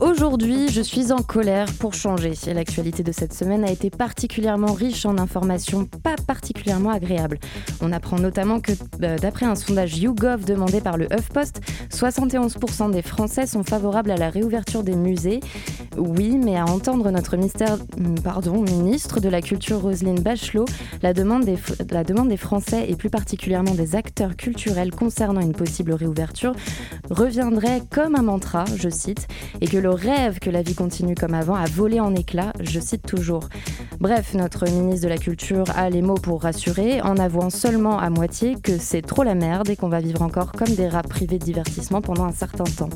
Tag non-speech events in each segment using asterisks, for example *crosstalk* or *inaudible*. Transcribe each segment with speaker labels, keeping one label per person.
Speaker 1: Aujourd'hui, je suis en colère pour changer. L'actualité de cette semaine a été particulièrement riche en informations pas particulièrement agréables. On apprend notamment que, euh, d'après un sondage YouGov demandé par le HuffPost, 71% des Français sont favorables à la réouverture des musées. Oui, mais à entendre notre hmm, pardon, ministre de la Culture Roselyne Bachelot, la demande, des, la demande des Français et plus particulièrement des acteurs culturels concernant une possible réouverture reviendrait comme un mantra, je cite, et que le rêve que la vie continue comme avant a volé en éclats, je cite toujours. Bref, notre ministre de la Culture a les mots pour rassurer, en avouant seulement à moitié que c'est trop la merde et qu'on va vivre encore comme des rats privés de divertissement pendant un certain temps.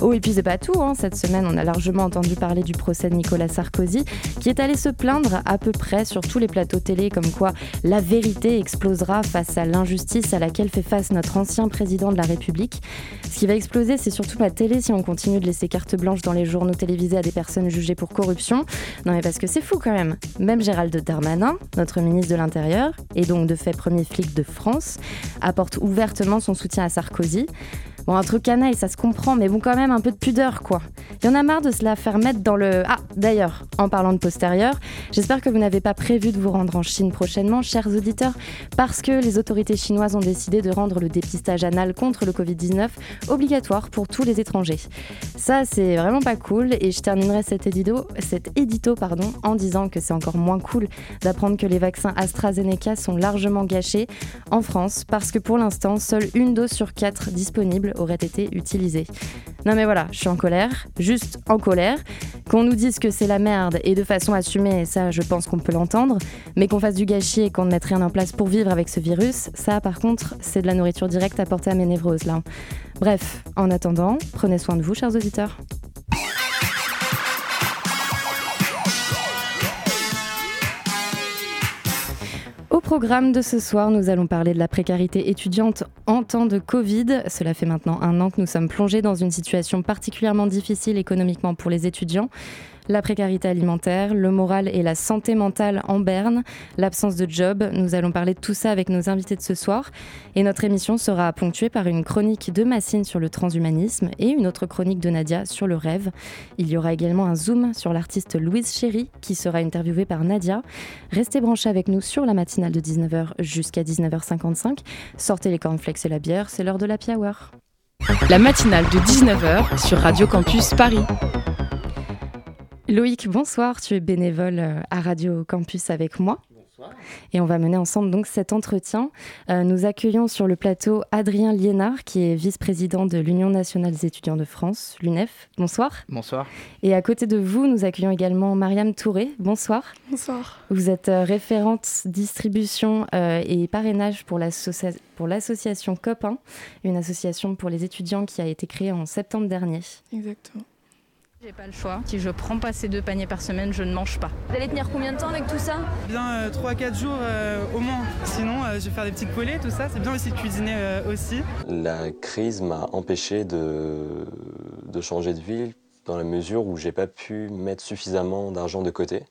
Speaker 1: Oh, et puis c'est pas tout, hein. cette semaine on a largement entendu parler du procès de Nicolas Sarkozy, qui est allé se plaindre à peu près sur tous les plateaux télé comme quoi la vérité explosera face à l'injustice à laquelle fait face notre ancien président de la République. Ce qui va exploser, c'est surtout la télé si on continue de laisser carte blanche dans les journaux télévisés à des personnes jugées pour corruption. Non mais parce que c'est fou quand même. Même Gérald Darmanin, notre ministre de l'Intérieur, et donc de fait premier flic de France, apporte ouvertement son soutien à Sarkozy. Bon, un truc canaille, ça se comprend, mais bon, quand même un peu de pudeur, quoi. Il y en a marre de se la faire mettre dans le. Ah, d'ailleurs, en parlant de postérieur, j'espère que vous n'avez pas prévu de vous rendre en Chine prochainement, chers auditeurs, parce que les autorités chinoises ont décidé de rendre le dépistage anal contre le Covid-19 obligatoire pour tous les étrangers. Ça, c'est vraiment pas cool, et je terminerai cet édito, cet édito en disant que c'est encore moins cool d'apprendre que les vaccins AstraZeneca sont largement gâchés en France, parce que pour l'instant, seule une dose sur quatre disponible aurait été utilisé. Non mais voilà, je suis en colère, juste en colère. Qu'on nous dise que c'est la merde et de façon assumée, ça je pense qu'on peut l'entendre, mais qu'on fasse du gâchis et qu'on ne mette rien en place pour vivre avec ce virus, ça par contre c'est de la nourriture directe apportée à mes névroses là. Bref, en attendant, prenez soin de vous chers auditeurs. Programme de ce soir, nous allons parler de la précarité étudiante en temps de Covid. Cela fait maintenant un an que nous sommes plongés dans une situation particulièrement difficile économiquement pour les étudiants la précarité alimentaire, le moral et la santé mentale en berne, l'absence de job. Nous allons parler de tout ça avec nos invités de ce soir. Et notre émission sera ponctuée par une chronique de Massine sur le transhumanisme et une autre chronique de Nadia sur le rêve. Il y aura également un zoom sur l'artiste Louise Chéry qui sera interviewée par Nadia. Restez branchés avec nous sur la matinale de 19h jusqu'à 19h55. Sortez les cornflakes et la bière, c'est l'heure de la hour.
Speaker 2: La matinale de 19h sur Radio Campus Paris.
Speaker 1: Loïc, bonsoir. Tu es bénévole euh, à Radio Campus avec moi. Bonsoir. Et on va mener ensemble donc cet entretien. Euh, nous accueillons sur le plateau Adrien Liénard, qui est vice-président de l'Union nationale des étudiants de France, l'UNEF. Bonsoir.
Speaker 3: Bonsoir.
Speaker 1: Et à côté de vous, nous accueillons également Mariam Touré. Bonsoir.
Speaker 4: Bonsoir.
Speaker 1: Vous êtes euh, référente distribution et parrainage pour l'association COP1, une association pour les étudiants qui a été créée en septembre dernier.
Speaker 4: Exactement.
Speaker 5: J'ai pas le choix. Si je prends pas ces deux paniers par semaine, je ne mange pas.
Speaker 6: Vous allez tenir combien de temps avec tout ça?
Speaker 7: Bien 3-4 euh, jours euh, au moins. Sinon, euh, je vais faire des petites poêlées, tout ça. C'est bien aussi de cuisiner aussi.
Speaker 8: La crise m'a empêché de, de changer de ville dans la mesure où j'ai pas pu mettre suffisamment d'argent de côté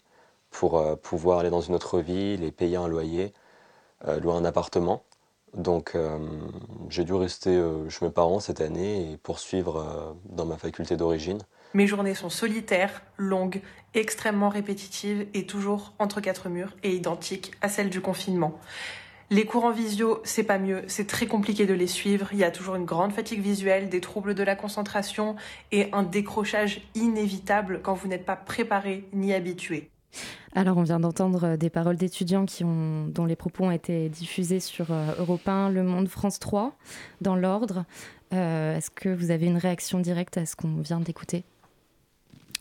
Speaker 8: pour pouvoir aller dans une autre ville et payer un loyer, louer un appartement. Donc j'ai dû rester chez mes parents cette année et poursuivre dans ma faculté d'origine.
Speaker 9: Mes journées sont solitaires, longues, extrêmement répétitives et toujours entre quatre murs et identiques à celles du confinement. Les cours en visio, c'est pas mieux, c'est très compliqué de les suivre, il y a toujours une grande fatigue visuelle, des troubles de la concentration et un décrochage inévitable quand vous n'êtes pas préparé ni habitué.
Speaker 1: Alors, on vient d'entendre des paroles d'étudiants dont les propos ont été diffusés sur euh, Europe 1, Le Monde, France 3, dans l'ordre. Euh, est-ce que vous avez une réaction directe à ce qu'on vient d'écouter?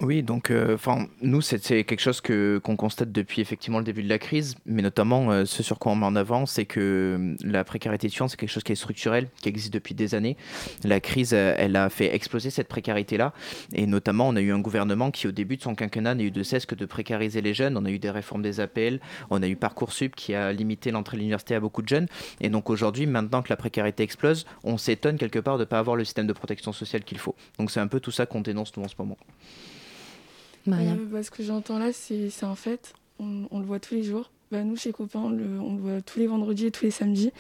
Speaker 3: Oui, donc euh, enfin nous c'est quelque chose que qu'on constate depuis effectivement le début de la crise, mais notamment euh, ce sur quoi on met en avant, c'est que euh, la précarité étudiante c'est quelque chose qui est structurel, qui existe depuis des années. La crise elle a fait exploser cette précarité là, et notamment on a eu un gouvernement qui au début de son quinquennat n'a eu de cesse que de précariser les jeunes. On a eu des réformes des APL, on a eu parcoursup qui a limité l'entrée à l'université à beaucoup de jeunes, et donc aujourd'hui maintenant que la précarité explose, on s'étonne quelque part de ne pas avoir le système de protection sociale qu'il faut. Donc c'est un peu tout ça qu'on dénonce nous en ce moment.
Speaker 4: Euh, ce que j'entends là, c'est un fait. On, le voit tous les jours. Bah, nous, chez Copain, on le, voit tous les vendredis et tous les samedis.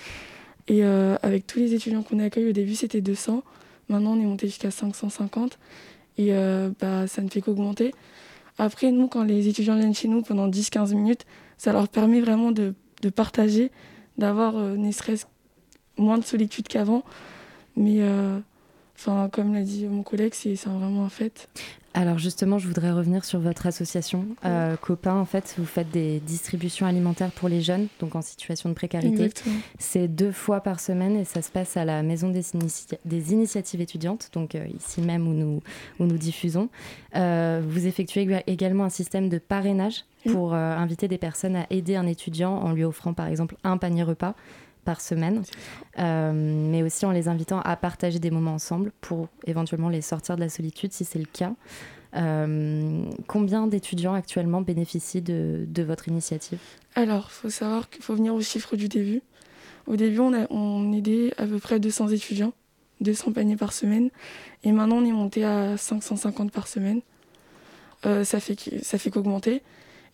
Speaker 4: Et euh, avec tous les étudiants qu'on accueille, au début, c'était 200. Maintenant, on est monté jusqu'à 550. Et euh, bah, ça ne fait qu'augmenter. Après, nous, quand les étudiants viennent chez nous pendant 10-15 minutes, ça leur permet vraiment de, partager, d'avoir ne serait-ce moins de solitude qu'avant. Mais comme l'a dit mon collègue, c'est vraiment un fait.
Speaker 1: Alors justement, je voudrais revenir sur votre association euh, Copain. En fait, vous faites des distributions alimentaires pour les jeunes, donc en situation de précarité. C'est deux fois par semaine et ça se passe à la Maison des, des Initiatives étudiantes, donc euh, ici même où nous, où nous diffusons. Euh, vous effectuez également un système de parrainage pour inviter des personnes à aider un étudiant en lui offrant par exemple un panier repas par semaine, euh, mais aussi en les invitant à partager des moments ensemble pour éventuellement les sortir de la solitude si c'est le cas. Euh, combien d'étudiants actuellement bénéficient de, votre initiative?
Speaker 4: Alors, il faut savoir qu'il faut venir au chiffre du début. Au début, on, a, on aidait à peu près 200 étudiants, 200 paniers par semaine, et maintenant on est monté à 550 par semaine. Euh, ça fait ça fait qu'augmenter.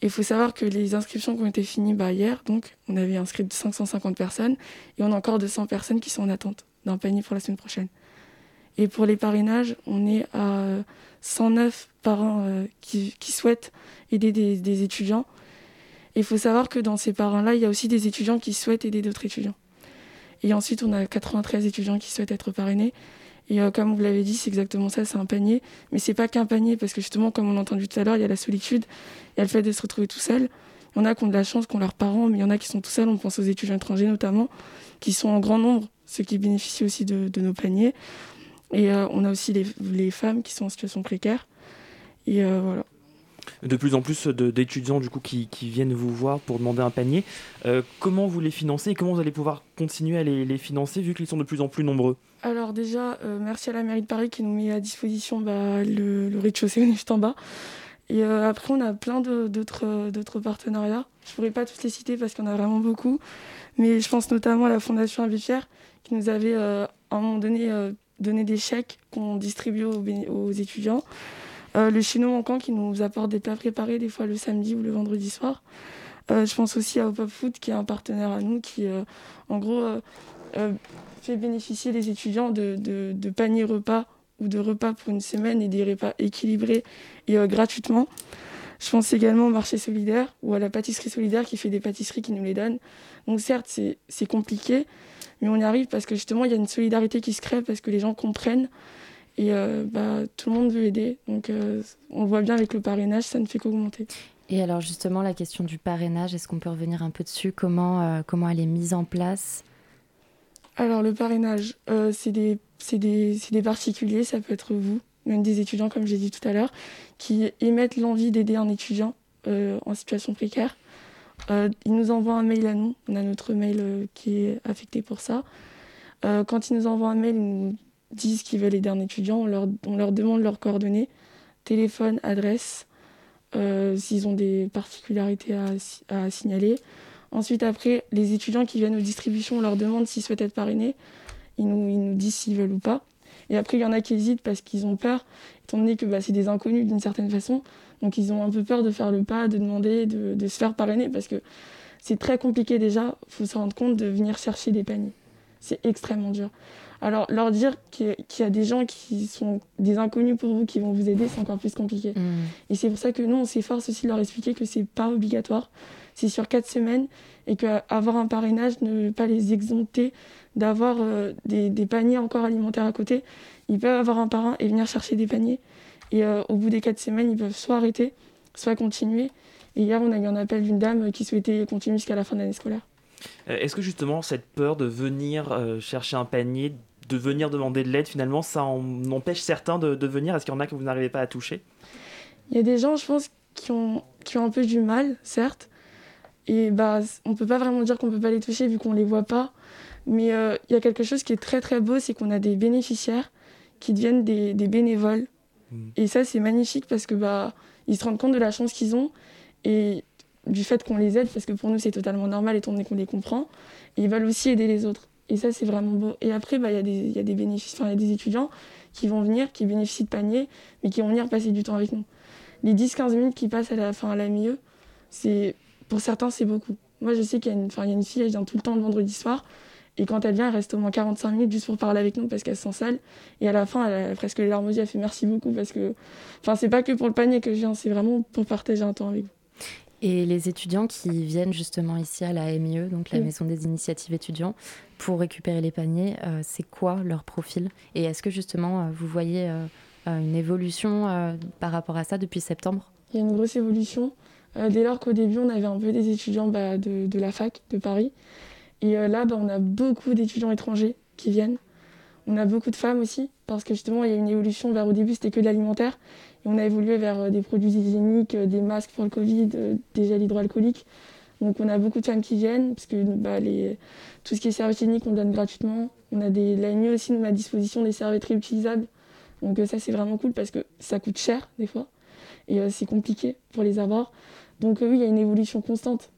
Speaker 4: Il faut savoir que les inscriptions qui ont été finies bah, hier, donc on avait inscrit 550 personnes et on a encore 200 personnes qui sont en attente d'un panier pour la semaine prochaine. Et pour les parrainages, on est à 109 parents euh, qui, souhaitent aider des, étudiants. il faut savoir que dans ces parrains-là, il y a aussi des étudiants qui souhaitent aider d'autres étudiants. Et ensuite, on a 93 étudiants qui souhaitent être parrainés. Et euh, comme vous l'avez dit, c'est exactement ça, c'est un panier. Mais c'est pas qu'un panier, parce que justement, comme on l'a entendu tout à l'heure, il y a la solitude, il y a le fait de se retrouver tout seul. Il y en a qui ont de la chance, qui ont leurs parents, mais il y en a qui sont tout seuls, on pense aux étudiants étrangers notamment, qui sont en grand nombre, ceux qui bénéficient aussi de, nos paniers. Et euh, on a aussi les, femmes qui sont en situation précaire. Et euh, voilà
Speaker 6: de plus en plus d'étudiants qui, viennent vous voir pour demander un panier. comment vous les financez et comment vous allez pouvoir continuer à les financer vu qu'ils sont de plus en plus nombreux
Speaker 4: alors déjà, euh, merci à la mairie de Paris qui nous met à disposition bah, le, rez-de-chaussée, *laughs* juste en bas. Et euh, après, on a plein d'autres partenariats. Je ne pourrais pas tous les citer parce qu'il y en a vraiment beaucoup. Mais je pense notamment à la Fondation Abbé qui nous avait euh, à un moment donné donné des chèques qu'on distribue aux, étudiants. Le Chino Manquant qui nous apporte des plats préparés des fois le samedi ou le vendredi soir. je pense aussi à Hop Food qui est un partenaire à nous qui, en gros, fait bénéficier les étudiants de, paniers repas ou de repas pour une semaine et des repas équilibrés et euh, gratuitement. Je pense également au marché solidaire ou à la pâtisserie solidaire qui fait des pâtisseries qui nous les donne. Donc certes, c'est compliqué, mais on y arrive parce que justement, il y a une solidarité qui se crée parce que les gens comprennent et euh, bah, tout le monde veut aider. Donc euh, on voit bien avec le parrainage, ça ne fait qu'augmenter.
Speaker 1: Et alors justement, la question du parrainage, est-ce qu'on peut revenir un peu dessus? Comment, comment elle est mise en place?
Speaker 4: Alors le parrainage, euh, c'est des, des, particuliers, ça peut être vous, même des étudiants comme j'ai dit tout à l'heure, qui émettent l'envie d'aider un étudiant euh, en situation précaire. Euh, ils nous envoient un mail à nous, on a notre mail qui est affecté pour ça. quand ils nous envoient un mail, ils nous disent qu'ils veulent aider un étudiant, on leur, on leur demande leurs coordonnées, téléphone, adresse, s'ils ont des particularités à, à signaler. Ensuite, après, les étudiants qui viennent aux distributions, on leur demande s'ils souhaitent être parrainés. Ils nous, ils nous disent s'ils veulent ou pas. Et après, il y en a qui hésitent parce qu'ils ont peur, étant donné que bah, c'est des inconnus d'une certaine façon. Donc, ils ont un peu peur de faire le pas, de demander, de, de se faire parrainer parce que c'est très compliqué déjà. Il faut se rendre compte de venir chercher des paniers. C'est extrêmement dur. Alors, leur dire qu'il y a des gens qui sont des inconnus pour vous, qui vont vous aider, c'est encore plus compliqué. Mmh. Et c'est pour ça que nous, on s'efforce aussi de leur expliquer que c'est pas obligatoire c'est sur quatre semaines et qu'avoir un parrainage ne pas les exempter d'avoir euh, des, paniers encore alimentaires à côté. Ils peuvent avoir un parrain et venir chercher des paniers. Et euh, au bout des quatre semaines, ils peuvent soit arrêter, soit continuer. Et hier, on a eu un appel d'une dame qui souhaitait continuer jusqu'à la fin de l'année scolaire.
Speaker 6: Euh, est-ce que justement cette peur de venir chercher un panier, de venir demander de l'aide, finalement, ça en empêche certains de, de venir Est-ce qu'il y en a que vous n'arrivez pas à toucher?
Speaker 4: Il y a des gens, je pense, qui ont, qui ont un peu du mal, certes. Et bah, on peut pas vraiment dire qu'on peut pas les toucher vu qu'on les voit pas. Mais euh, il y a quelque chose qui est très très beau, c'est qu'on a des bénéficiaires qui deviennent des, des bénévoles.
Speaker 6: Mm.
Speaker 4: Et ça, c'est magnifique parce que bah, ils se rendent compte de la chance qu'ils ont et du fait qu'on les aide, parce que pour nous, c'est totalement normal étant donné qu'on les comprend. Et ils veulent aussi aider les autres. Et ça, c'est vraiment beau. Et après, bah, il y, a des- y, a des bénéfices- il y a des étudiants qui vont venir, qui bénéficient de paniers, mais qui vont venir passer du temps avec nous. Les 10-15 minutes qui passent à la, fin, à la c'est, pour certains, c'est beaucoup. Moi, je sais qu'il y, a une- y a une fille, elle vient tout le temps le vendredi soir. Et quand elle vient, elle reste au moins 45 minutes juste pour parler avec nous parce qu'elle se sent sale. Et à la fin, elle a presque les larmes aux yeux. Elle fait merci beaucoup parce que. Enfin, c'est pas que pour le panier que je viens, c'est vraiment pour partager un temps avec vous.
Speaker 1: Et les étudiants qui viennent justement ici à la MIE, donc la
Speaker 4: Oui.
Speaker 1: Maison des Initiatives Étudiants, pour récupérer les paniers, euh, c'est quoi leur profil Et est-ce que justement euh, vous voyez euh, une évolution euh, par rapport à ça depuis septembre?
Speaker 4: Il y a une grosse évolution. Dès lors qu'au début, on avait un peu des étudiants bah, de, de la fac de Paris. Et là, bah, on a beaucoup d'étudiants étrangers qui viennent. On a beaucoup de femmes aussi, parce que justement, il y a une évolution vers au début, c'était que de l'alimentaire. On a évolué vers euh, des produits hygiéniques, euh, des masques pour le Covid, euh, des gels hydroalcooliques. Donc on a beaucoup de femmes qui viennent, parce que bah, tout ce qui est serviettes hygiéniques, on donne gratuitement. On a des, aussi nous à disposition des serviettes réutilisables. Donc ça, c'est vraiment cool, parce que ça coûte cher, des fois. Et c'est compliqué pour les avoir. Donc oui, il y a une évolution constante.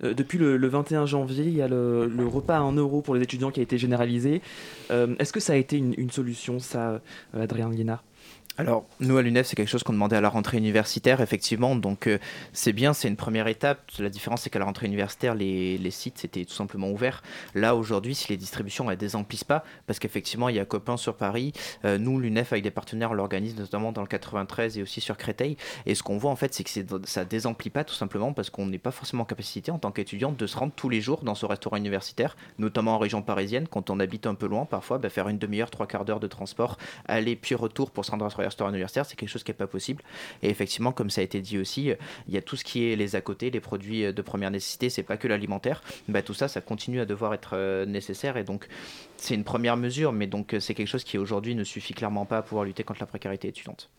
Speaker 6: Depuis le, le 21 janvier, il y a le, repas à 1 euro pour les étudiants qui a été généralisé. Est-ce que ça a été une, solution, ça, Adrien Guénard?
Speaker 3: Alors, nous à l'UNEF, c'est quelque chose qu'on demandait à la rentrée universitaire, effectivement. Donc, euh, c'est bien, c'est une première étape. La différence, c'est qu'à la rentrée universitaire, les, sites étaient tout simplement ouverts. Là, aujourd'hui, si les distributions elles désemplissent pas, parce qu'effectivement, il y a Copain sur Paris, euh, nous, l'UNEF, avec des partenaires, on l'organise notamment dans le 93 et aussi sur Créteil. Et ce qu'on voit, en fait, c'est que ça désemplit pas tout simplement parce qu'on n'est pas forcément en capacité, en tant qu'étudiant, de se rendre tous les jours dans ce restaurant universitaire, notamment en région parisienne, quand on habite un peu loin, parfois, bah, faire une demi-heure, trois quarts d'heure de transport, aller puis retour pour se rendre à un restaurant universitaire, c'est quelque chose qui n'est pas possible. Et effectivement, comme ça a été dit aussi, euh, il y a tout ce qui est les à côté, les produits euh, de première nécessité, c'est pas que l'alimentaire. Bah, tout ça, ça continue à devoir être euh, nécessaire. Et donc, c'est une première mesure, mais donc c'est quelque chose qui aujourd'hui ne suffit clairement pas à pouvoir lutter contre la précarité étudiante.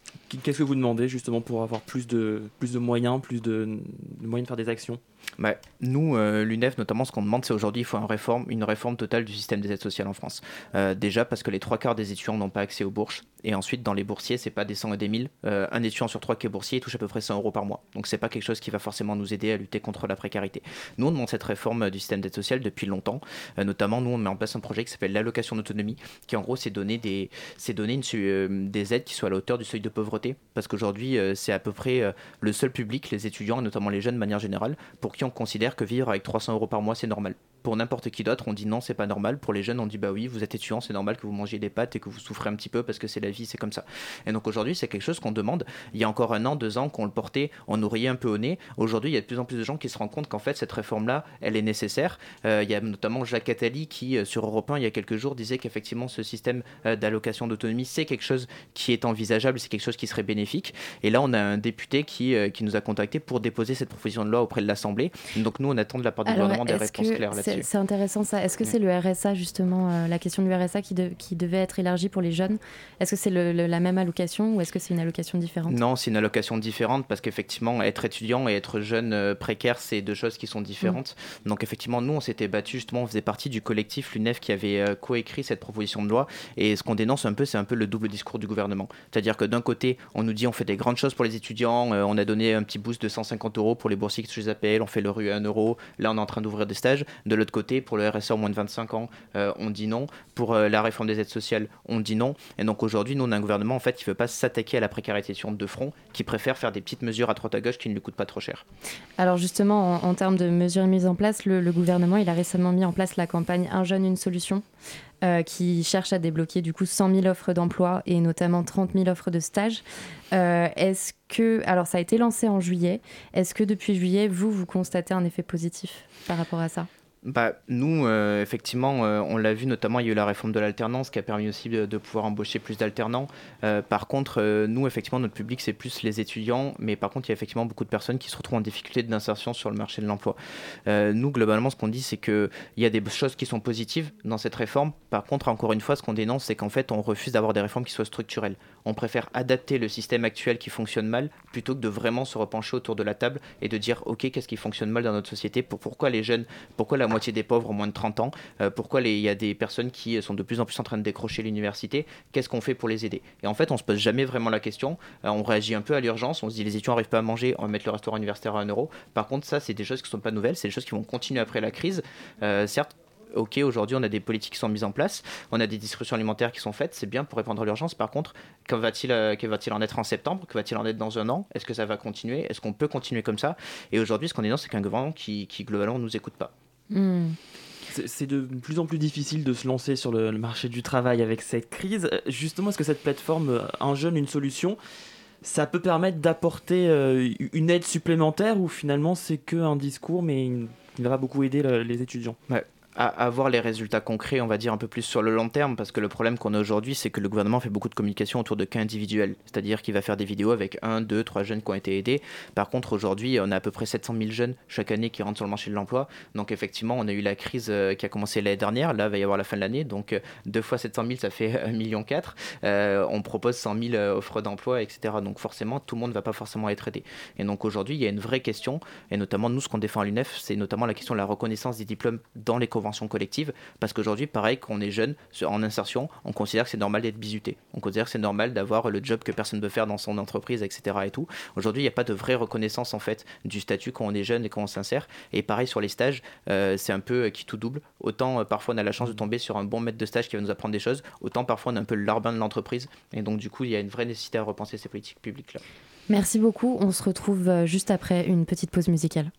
Speaker 6: Qu'est-ce que vous demandez justement pour avoir plus de, plus de moyens, plus de, de moyens de faire des actions?
Speaker 3: Bah, nous, euh, l'UNEF, notamment, ce qu'on demande, c'est aujourd'hui, il faut une réforme, une réforme totale du système des aides sociales en France. Euh, déjà, parce que les trois quarts des étudiants n'ont pas accès aux bourses. Et ensuite, dans les boursiers, c'est pas des 100 et des 1000. Euh, un étudiant sur trois qui est boursier touche à peu près 100 euros par mois. Donc, c'est pas quelque chose qui va forcément nous aider à lutter contre la précarité. Nous, on demande cette réforme du système d'aide sociale depuis longtemps. Euh, notamment, nous, on met en place un projet qui s'appelle l'allocation d'autonomie, qui en gros, c'est donner, des, euh, des aides qui soient à la hauteur du seuil de pauvreté. Parce qu'aujourd'hui, c'est à peu près le seul public, les étudiants, et notamment les jeunes de manière générale, pour qui on considère que vivre avec 300 euros par mois, c'est normal. Pour n'importe qui d'autre, on dit non, c'est pas normal. Pour les jeunes, on dit bah oui, vous êtes étudiant, c'est normal que vous mangiez des pâtes et que vous souffrez un petit peu parce que c'est la vie, c'est comme ça. Et donc aujourd'hui, c'est quelque chose qu'on demande. Il y a encore un an, deux ans, qu'on le portait, on nous riait un peu au nez. Aujourd'hui, il y a de plus en plus de gens qui se rendent compte qu'en fait, cette réforme-là, elle est nécessaire. Euh, il y a notamment Jacques Attali qui, euh, sur Europe 1, il y a quelques jours, disait qu'effectivement, ce système euh, d'allocation d'autonomie, c'est quelque chose qui est envisageable, c'est quelque chose qui serait bénéfique. Et là, on a un député qui, qui nous a contacté pour déposer cette proposition de loi auprès de l'Assemblée. Donc nous, on attend de la part du
Speaker 1: Alors,
Speaker 3: gouvernement des réponses claires là-dessus.
Speaker 1: C'est intéressant ça. Est-ce que c'est le RSA justement, euh, la question du RSA qui, de- qui devait être élargie pour les jeunes? Est-ce que c'est la même allocation ou est-ce que c'est une allocation différente?
Speaker 3: Non, c'est une allocation différente parce qu'effectivement, être étudiant et être jeune euh, précaire, c'est deux choses qui sont différentes. Donc effectivement, nous, on s'était battu justement, on faisait partie du collectif l'UNEF qui avait euh, coécrit cette proposition de loi. Et ce qu'on dénonce un peu, c'est un peu le double discours du gouvernement. C'est-à-dire que d'un côté, on nous dit on fait des grandes choses pour les étudiants, euh, on a donné un petit boost de 150 euros pour les boursiers qui touchent les APL, on fait le rue à 1 euro, là on est en train d'ouvrir des stages. De l'autre côté, pour le RSA au moins de 25 ans, euh, on dit non. Pour euh, la réforme des aides sociales, on dit non. Et donc aujourd'hui, nous, on a un gouvernement en fait qui ne veut pas s'attaquer à la précarité étudiante de front, qui préfère faire des petites mesures à droite à gauche qui ne lui coûtent pas trop cher.
Speaker 1: Alors justement, en, termes de mesures mises en place, le, gouvernement il a récemment mis en place la campagne Un jeune, une solution, euh, qui cherche à débloquer du coup 100 000 offres d'emploi et notamment 30 000 offres de stage. Est-ce que, alors ça a été lancé en juillet, est-ce que depuis juillet, vous, vous constatez un effet positif par rapport à ça?
Speaker 3: Bah, Nous, euh, effectivement, euh, on l'a vu notamment, il y a eu la réforme de l'alternance qui a permis aussi de, pouvoir embaucher plus d'alternants. Euh, par contre, nous, effectivement, notre public, c'est plus les étudiants, mais par contre, il y a effectivement beaucoup de personnes qui se retrouvent en difficulté d'insertion sur le marché de l'emploi. nous, globalement, ce qu'on dit, c'est qu'il y a des choses qui sont positives dans cette réforme. Par contre, encore une fois, ce qu'on dénonce, c'est qu'en fait, on refuse d'avoir des réformes qui soient structurelles. On préfère adapter le système actuel qui fonctionne mal plutôt que de vraiment se repencher autour de la table et de dire, OK, qu'est-ce qui fonctionne mal dans notre société pour, Pourquoi les jeunes, pourquoi la moitié des pauvres ont moins de 30 ans, euh, pourquoi il y a des personnes qui sont de plus en plus en train de décrocher l'université, qu'est-ce qu'on fait pour les aider? Et en fait, on se pose jamais vraiment la question, euh, on réagit un peu à l'urgence, on se dit les étudiants n'arrivent pas à manger, on va mettre le restaurant universitaire à 1 euro. Par contre, ça, c'est des choses qui ne sont pas nouvelles, c'est des choses qui vont continuer après la crise. Euh, certes, ok, aujourd'hui on a des politiques qui sont mises en place, on a des distributions alimentaires qui sont faites, c'est bien pour répondre à l'urgence. Par contre, que va-t-il va en être en septembre? Que va-t-il en être dans un an? Est-ce que ça va continuer? Est-ce qu'on peut continuer comme ça? Et aujourd'hui, ce qu'on est dans, c'est qu'un gouvernement qui, qui globalement ne nous écoute pas.
Speaker 6: C'est de plus en plus difficile de se lancer sur le, marché du travail avec cette crise. Euh, justement, est-ce que cette plateforme euh, Un jeune, une solution, ça peut permettre d'apporter euh, une aide supplémentaire ou finalement c'est qu'un discours mais ne va beaucoup aider les étudiants?
Speaker 3: À avoir les résultats concrets, on va dire un peu plus sur le long terme, parce que le problème qu'on a aujourd'hui, c'est que le gouvernement fait beaucoup de communication autour de cas individuels, c'est-à-dire qu'il va faire des vidéos avec un, deux, trois jeunes qui ont été aidés. Par contre, aujourd'hui, on a à peu près 700 000 jeunes chaque année qui rentrent sur le marché de l'emploi. Donc effectivement, on a eu la crise euh, qui a commencé l'année dernière, là, il va y avoir la fin de l'année, donc euh, deux fois 700 000, ça fait 1,4 million. Euh, on propose 100 000 offres d'emploi, etc. Donc forcément, tout le monde ne va pas forcément être aidé. Et donc aujourd'hui, il y a une vraie question, et notamment nous, ce qu'on défend à l'UNEF, c'est notamment la question de la reconnaissance des diplômes dans les conventions collectives, parce qu'aujourd'hui, pareil, quand on est jeune, en insertion, on considère que c'est normal d'être bizuté. On considère que c'est normal d'avoir le job que personne ne veut faire dans son entreprise, etc. Et tout. Aujourd'hui, il n'y a pas de vraie reconnaissance en fait du statut quand on est jeune et quand on s'insère. Et pareil sur les stages, euh, c'est un peu euh, qui tout double. Autant euh, parfois on a la chance de tomber sur un bon maître de stage qui va nous apprendre des choses, autant parfois on est un peu le larbin de l'entreprise. Et donc du coup, il y a une vraie nécessité à repenser ces politiques publiques là.
Speaker 10: Merci beaucoup. On se retrouve juste après une petite pause musicale.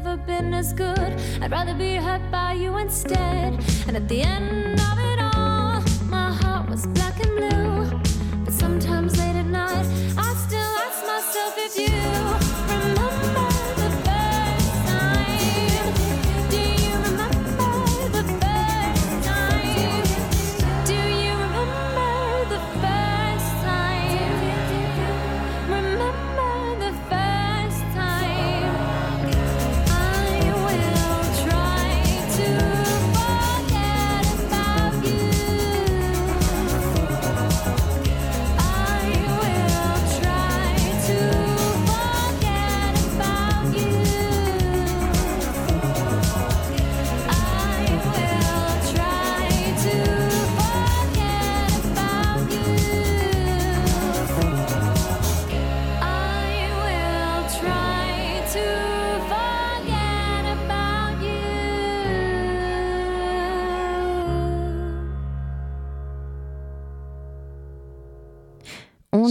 Speaker 11: Ever been as good. I'd rather be hurt by you instead. And at the end of it all, my heart was black and blue. But sometimes late at night, I still ask myself if you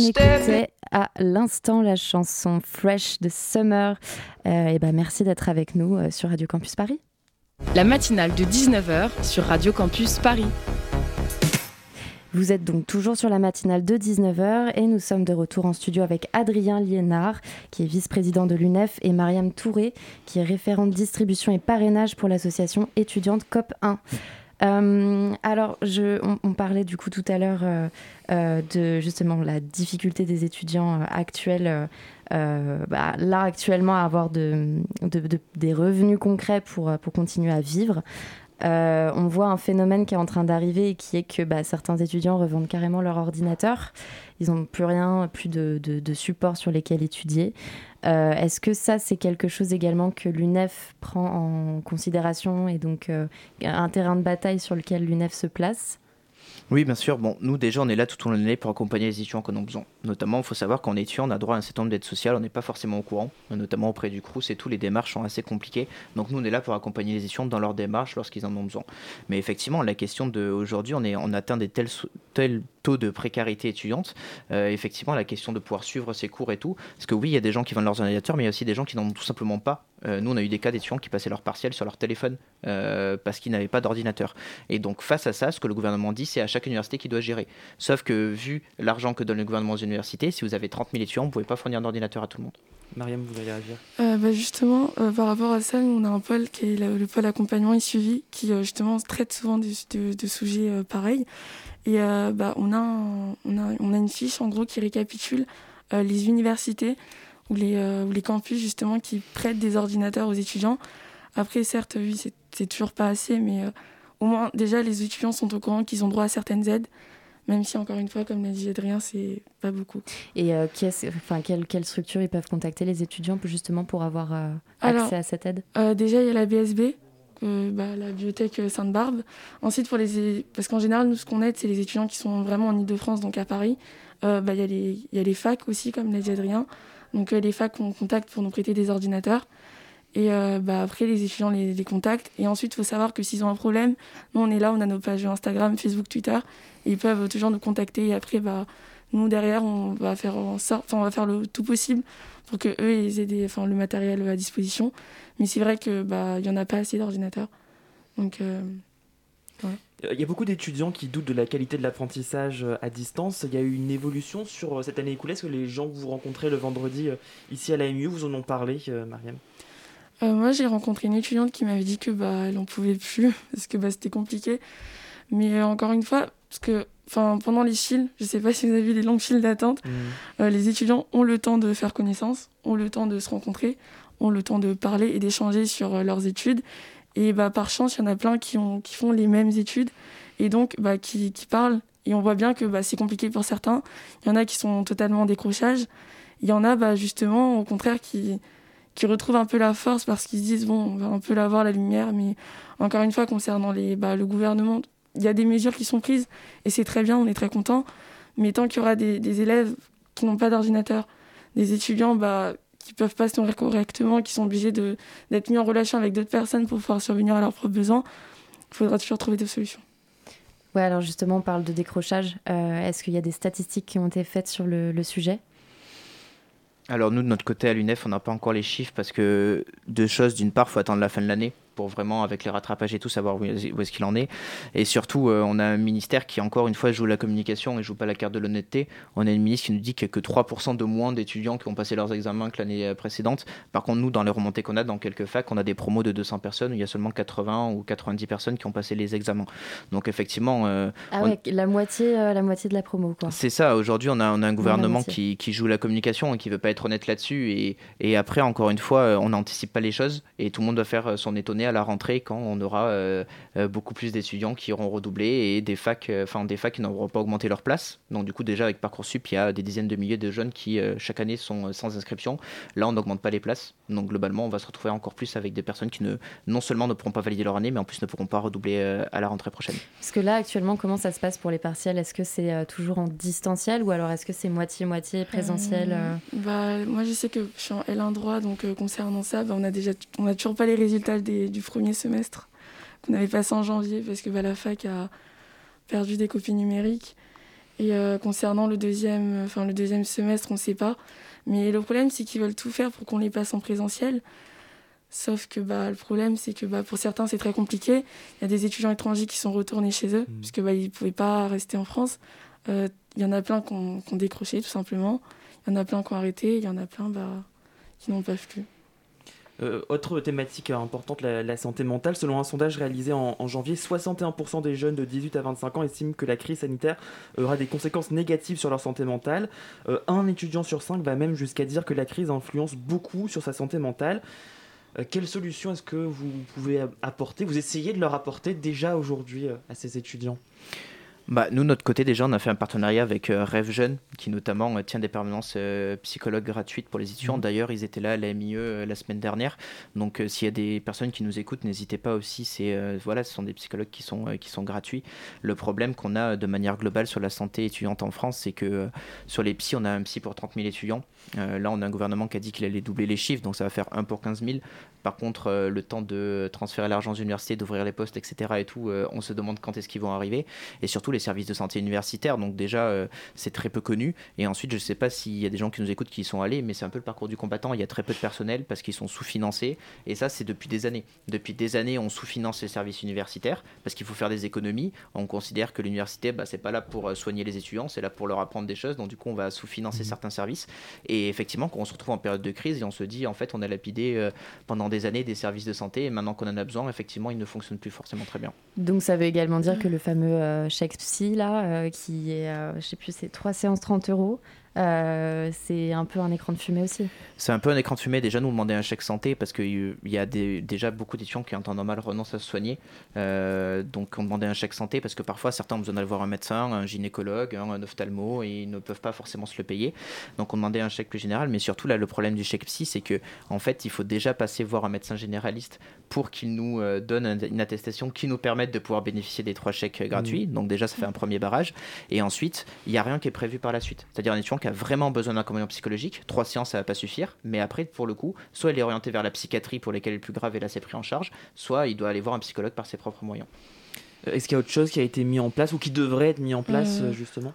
Speaker 1: écoutait à l'instant la chanson Fresh de Summer. Euh, et ben merci d'être avec nous euh, sur Radio Campus Paris.
Speaker 2: La matinale de 19h sur Radio Campus Paris.
Speaker 1: Vous êtes donc toujours sur la matinale de 19h et nous sommes de retour en studio avec Adrien Liénard, qui est vice-président de l'UNEF, et Mariam Touré, qui est référente distribution et parrainage pour l'association étudiante COP1. Euh, alors, on, parlait du coup tout à l'heure euh, euh, de justement la difficulté des étudiants actuels, bah, là actuellement, à avoir de, de- de- des revenus concrets pour, continuer à vivre. On voit un phénomène qui est en train d'arriver et qui est que bah, certains étudiants revendent carrément leur ordinateur. Ils n'ont plus rien, plus de, de- de support sur lesquels étudier. Euh, Est-ce que ça, c'est quelque chose également que l'UNEF prend en considération et donc euh, un terrain de bataille sur lequel l'UNEF se place?
Speaker 3: Oui, bien sûr. Bon, nous, déjà, on est là tout au long de l'année pour accompagner les étudiants qu'on a besoin. Notamment, il faut savoir qu'en étudiant, on a droit à un certain nombre d'aides sociales. On n'est pas forcément au courant, notamment auprès du CRUS et tout. Les démarches sont assez compliquées. Donc, nous, on est là pour accompagner les étudiants dans leurs démarches lorsqu'ils en ont besoin. Mais effectivement, la question d'aujourd'hui, on, est, on atteint des tels, tels taux de précarité étudiante. Euh, effectivement, la question de pouvoir suivre ses cours et tout. Parce que oui, il y a des gens qui vendent leurs ordinateurs, mais il y a aussi des gens qui n'en ont tout simplement pas. Euh, nous, on a eu des cas d'étudiants qui passaient leur partiel sur leur téléphone euh, parce qu'ils n'avaient pas d'ordinateur. Et donc, face à ça, ce que le gouvernement dit, c'est à chaque université qui doit gérer. Sauf que, vu l'argent que donne le gouvernement aux universités, si vous avez 30 000 étudiants, vous ne pouvez pas fournir d'ordinateur à tout le monde.
Speaker 6: Mariam, vous allez réagir?
Speaker 4: Euh, bah, justement, euh, par rapport à ça, nous, on a un pôle qui est le, le pôle accompagnement et suivi, qui euh, justement traite souvent de, de- de sujets euh, pareils. Et euh, bah, on, a un- on, a, on a une fiche, en gros, qui récapitule euh, les universités ou les, euh, ou les campus, justement, qui prêtent des ordinateurs aux étudiants. Après, certes, oui, c'est c'est toujours pas assez, mais euh, au moins, déjà, les étudiants sont au courant qu'ils ont droit à certaines aides, même si, encore une fois, comme l'a dit Adrien, c'est pas beaucoup.
Speaker 1: Et euh, enfin, quelle, quelle structure ils peuvent contacter les étudiants justement pour avoir euh,
Speaker 4: Alors,
Speaker 1: accès à cette aide?
Speaker 4: déjà, il y a la BSB, bah, la bibliothèque Sainte-Barbe. Ensuite, pour les, parce qu'en général, nous, ce qu'on aide, c'est les étudiants qui sont vraiment en Ile-de-France, donc à Paris. Bah, Il y, y a les facs aussi, comme l'a dit Adrien. Donc, euh, les facs, on contacte pour nous prêter des ordinateurs. Et euh, bah, après, les étudiants les, contactent. Et ensuite, il faut savoir que s'ils ont un problème, nous, on est là, on a nos pages Instagram, Facebook, Twitter. Ils peuvent toujours nous contacter. Et après, bah, nous, derrière, on va faire, en sorte, on va faire le tout possible pour que eux ils aient des, le matériel à disposition. Mais c'est vrai que bah il y en a pas assez d'ordinateurs. Donc euh,
Speaker 6: Il y a beaucoup d'étudiants qui doutent de la qualité de l'apprentissage euh, à distance. Il y a eu une évolution sur euh, cette année écoulée. Est-ce que les gens que vous rencontrez le vendredi euh, ici à l'AMU vous en ont parlé, Mariam?
Speaker 4: Euh, moi j'ai rencontré une étudiante qui m'avait dit que bah elle en pouvait plus *laughs* parce que bah c'était compliqué. Mais euh, encore une fois parce que enfin pendant les files, je sais pas *laughs* si vous avez vu les longues files d'attente, euh, les étudiants ont le temps de faire connaissance, ont le temps de se rencontrer, ont le temps de parler et d'échanger sur leurs études. Et bah, par chance, il y en a plein qui, ont, qui font les mêmes études et donc bah, qui, parlent. Et on voit bien que bah, c'est compliqué pour certains. Il y en a qui sont totalement en décrochage. Il y en a bah, justement, au contraire, qui, qui retrouvent un peu la force parce qu'ils se disent bon, on va un peu la voir la lumière. Mais encore une fois, concernant les, bah, le gouvernement, il y a des mesures qui sont prises et c'est très bien, on est très content. Mais tant qu'il y aura des, des élèves qui n'ont pas d'ordinateur, des étudiants bah, qui peuvent pas se nourrir correctement, qui sont obligés de- d'être mis en relation avec d'autres personnes pour pouvoir survenir à leurs propres besoins, il faudra toujours trouver des solutions.
Speaker 1: Ouais, alors justement, on parle de décrochage. Euh, Est-ce qu'il y a des statistiques qui ont été faites sur le, le sujet?
Speaker 3: Alors nous, de notre côté à l'UNEF, on n'a pas encore les chiffres parce que deux choses. D'une part, il faut attendre la fin de l'année pour vraiment, avec les rattrapages et tout, savoir où est- où est-ce qu'il en est. Et surtout, euh, on a un ministère qui, encore une fois, joue la communication et joue pas la carte de l'honnêteté. On a une ministre qui nous dit qu'il n'y a que 3% de moins d'étudiants qui ont passé leurs examens que l'année euh, précédente. Par contre, nous, dans les remontées qu'on a dans quelques facs, on a des promos de 200 personnes où il y a seulement 80 ou 90 personnes qui ont passé les examens. Donc effectivement... euh,
Speaker 1: Ah
Speaker 3: on-
Speaker 1: ouais, la moitié, euh, la moitié de la promo, quoi.
Speaker 3: c'est ça, aujourd'hui on a, on a un gouvernement qui, qui joue la communication et qui veut pas être honnête là-dessus. Et, et après, encore une fois, on n'anticipe pas les choses et tout le monde doit faire son étonné à la rentrée quand on aura euh, euh, beaucoup plus d'étudiants qui auront redoublé et des facs, euh, enfin des facs qui n'auront pas augmenté leur place. Donc du coup, déjà avec Parcoursup, il y a des dizaines de milliers de jeunes qui euh, chaque année sont sans inscription. Là, on n'augmente pas les places. Donc globalement, on va se retrouver encore plus avec des personnes qui ne, non seulement ne pourront pas valider leur année, mais en plus ne pourront pas redoubler euh, à la rentrée prochaine.
Speaker 1: Parce que là, actuellement, comment ça se passe pour les partiels? Est-ce que c'est euh, toujours en distanciel ou alors est-ce que c'est moitié-moitié présentiel euh?
Speaker 4: Bah, moi, je sais que je suis en L1 droit, donc euh, concernant ça, bah, on a déjà, on a toujours pas les résultats des- du premier semestre qu'on avait passé en janvier parce que bah, la fac a perdu des copies numériques. Et euh, concernant le deuxième, enfin, le deuxième semestre, on ne sait pas. Mais le problème, c'est qu'ils veulent tout faire pour qu'on les passe en présentiel. Sauf que bah, le problème, c'est que bah, pour certains, c'est très compliqué. Il y a des étudiants étrangers qui sont retournés chez eux,
Speaker 6: Mhm.
Speaker 4: puisque bah, ils ne pouvaient pas rester en France. Euh, Il y en a plein qui ont, qui ont décroché, tout simplement. Il y en a plein qui ont arrêté. Il y en a plein bah, qui n'en peuvent plus.
Speaker 6: Euh, autre thématique importante, la, santé mentale. Selon un sondage réalisé en, janvier, 61% des jeunes de 18 à 25 ans estiment que la crise sanitaire aura des conséquences négatives sur leur santé mentale. Euh, un étudiant sur cinq va même jusqu'à dire que la crise influence beaucoup sur sa santé mentale. Euh, quelle solution est-ce que vous pouvez apporter Vous essayez de leur apporter déjà aujourd'hui euh, à ces étudiants?
Speaker 3: Bah, nous, notre côté, déjà, on a fait un partenariat avec euh, Rêve Jeune, qui notamment euh, tient des permanences euh, psychologues gratuites pour les étudiants.
Speaker 6: Mhm.
Speaker 3: D'ailleurs, ils étaient là à la MIE la semaine dernière. Donc, s'il y a des personnes qui nous écoutent, n'hésitez pas aussi. C'est voilà, ce sont des psychologues qui sont, qui sont gratuits. Le problème qu'on a de manière globale sur la santé étudiante en France, c'est que sur les psys, on a un psy pour 30 000 étudiants. Là, on a un gouvernement qui a dit qu'il allait doubler les chiffres, donc ça va faire 1 pour 15 000. Par contre, le temps de transférer l'argent aux universités, d'ouvrir les postes, etc. et tout, on se demande quand est-ce qu'ils vont arriver. Et surtout les services de santé universitaire. Donc déjà, euh, c'est très peu connu. Et ensuite, je ne sais pas s'il y a des gens qui nous écoutent qui y sont allés, mais c'est un peu le parcours du combattant. Il y a très peu de personnel parce qu'ils sont sous-financés. Et ça, c'est depuis des années. Depuis des années, on sous-finance les services universitaires parce qu'il faut faire des économies. On considère que l'université, bah, c'est pas là pour euh, soigner les étudiants, c'est là pour leur apprendre des choses. Donc du coup, on va sous-financer certains services. Et effectivement, quand on se retrouve en période de crise et on se dit, en fait, on a lapidé euh, pendant des années des services de santé et maintenant qu'on en a besoin, effectivement, ils ne fonctionnent plus forcément très bien.
Speaker 1: Donc ça veut également dire que le fameux euh, chèque euh, qui est, euh, je sais plus, c'est 3 séances 30 euros, euh, c'est un peu un écran de fumée aussi.
Speaker 3: C'est un peu un écran de fumée. Déjà, nous demander un chèque santé parce qu'il y a des, déjà beaucoup d'étudiants qui, en temps normal, renoncent à se soigner. Euh, donc, on demandait un chèque santé parce que parfois, certains ont besoin d'aller voir un médecin, un gynécologue, un, un ophtalmo et ils ne peuvent pas forcément se le payer. Donc, on demandait un chèque plus général. Mais surtout, là, le problème du chèque psy, c'est que, en fait, il faut déjà passer voir un médecin généraliste pour qu'il nous euh, donne un- une attestation qui nous permette de pouvoir bénéficier des trois chèques gratuits. Donc, déjà, ça fait un premier barrage. Et ensuite, il n'y a rien qui est prévu par la suite. C'est-à-dire un étudiant qui a vraiment besoin d'un accompagnement psychologique, trois séances, ça va pas suffire. Mais après, pour le coup, soit il est orienté vers la psychiatrie pour lesquelles il est plus grave et là c'est pris en charge, soit il doit aller voir un psychologue par ses propres moyens.
Speaker 6: Euh, Est-ce qu'il y a autre chose qui a été mis en place ou qui devrait être mis en place
Speaker 4: Euh,
Speaker 6: euh, justement?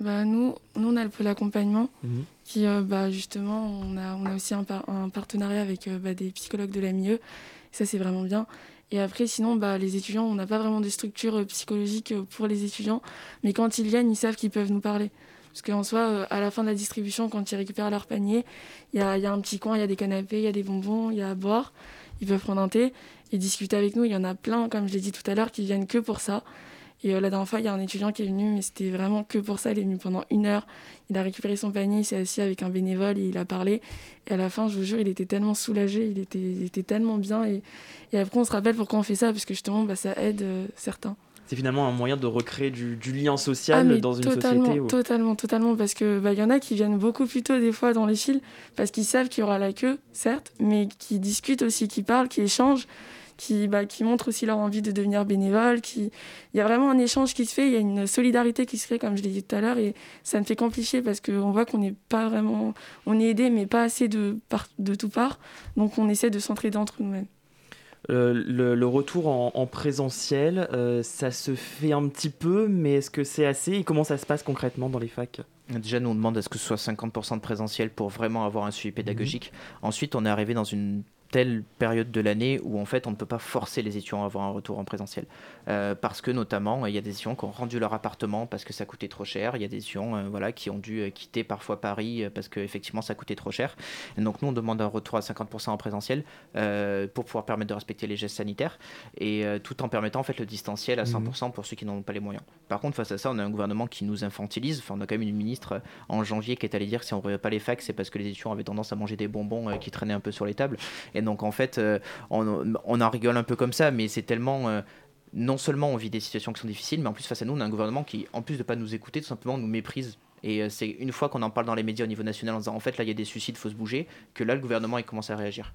Speaker 4: Bah, nous, nous, on a le pôle accompagnement
Speaker 6: Mhm.
Speaker 4: qui, euh, bah, justement, on a, on a aussi un, par- un partenariat avec euh, bah, des psychologues de la MIE. Ça, c'est vraiment bien. Et après, sinon, bah, les étudiants, on n'a pas vraiment de structure psychologique pour les étudiants. Mais quand ils viennent, ils savent qu'ils peuvent nous parler. Parce qu'en soi, euh, à la fin de la distribution, quand ils récupèrent leur panier, il y a, un petit coin, il y a des canapés, il y a des bonbons, il y a à boire. Ils peuvent prendre un thé et discuter avec nous. Il y en a plein, comme je l'ai dit tout à l'heure, qui viennent que pour ça. Et euh, la dernière fois, il y a un étudiant qui est venu, mais c'était vraiment que pour ça. Il est venu pendant une heure. Il a récupéré son panier, il s'est assis avec un bénévole et il a parlé. Et à la fin, je vous jure, il était tellement soulagé, il était, tellement bien. Et, et après, on se rappelle pourquoi on fait ça, parce que justement, bah, ça aide euh, certains.
Speaker 6: C'est finalement un moyen de recréer du, du lien social
Speaker 4: Ah, mais
Speaker 6: dans une société. où-
Speaker 4: Totalement, totalement, parce que bah, y en a qui viennent beaucoup plus tôt des fois dans les files, parce qu'ils savent qu'il y aura la queue, certes, mais qui discutent aussi, qui parlent, qui échangent, qui, bah, qui montrent aussi leur envie de devenir bénévole. Qui... Il y a vraiment un échange qui se fait, il y a une solidarité qui se crée, comme je l'ai dit tout à l'heure, et ça me fait compliquer parce qu'on voit qu'on n'est pas vraiment. On est aidé, mais pas assez de, par... de tout part, donc on essaie de s'entraider entre nous-mêmes.
Speaker 6: Euh, le, le retour en, en présentiel, euh, ça se fait un petit peu, mais est-ce que c'est assez Et comment ça se passe concrètement dans les facs
Speaker 3: Déjà, nous on demande à ce que ce soit 50% de présentiel pour vraiment avoir un suivi pédagogique. Ensuite, on est arrivé dans une telle période de l'année où en fait on ne peut pas forcer les étudiants à avoir un retour en présentiel. Euh, parce que notamment il y a des étudiants qui ont rendu leur appartement parce que ça coûtait trop cher, il y a des étudiants euh, voilà, qui ont dû euh, quitter parfois Paris parce qu'effectivement ça coûtait trop cher. Et donc nous on demande un retour à 50% en présentiel pour pouvoir permettre de respecter les gestes sanitaires et tout en permettant en fait le distanciel à 100% pour ceux qui n'en ont pas les moyens. Par contre face à ça on a un gouvernement qui nous infantilise, enfin on a quand même une ministre en janvier qui est allée dire que si on ne pas les facs c'est parce que les étudiants avaient tendance à manger des bonbons qui traînaient un peu sur les tables et donc en fait on, on en rigole un peu comme ça mais c'est tellement non seulement on vit des situations qui sont difficiles, mais en plus face à nous, on a un gouvernement qui, en plus de pas nous écouter, tout simplement nous méprise. Et euh, c'est une fois qu'on en parle dans les médias au niveau national en disant en fait là il y a des suicides, faut se bouger, que là le gouvernement il commence à réagir.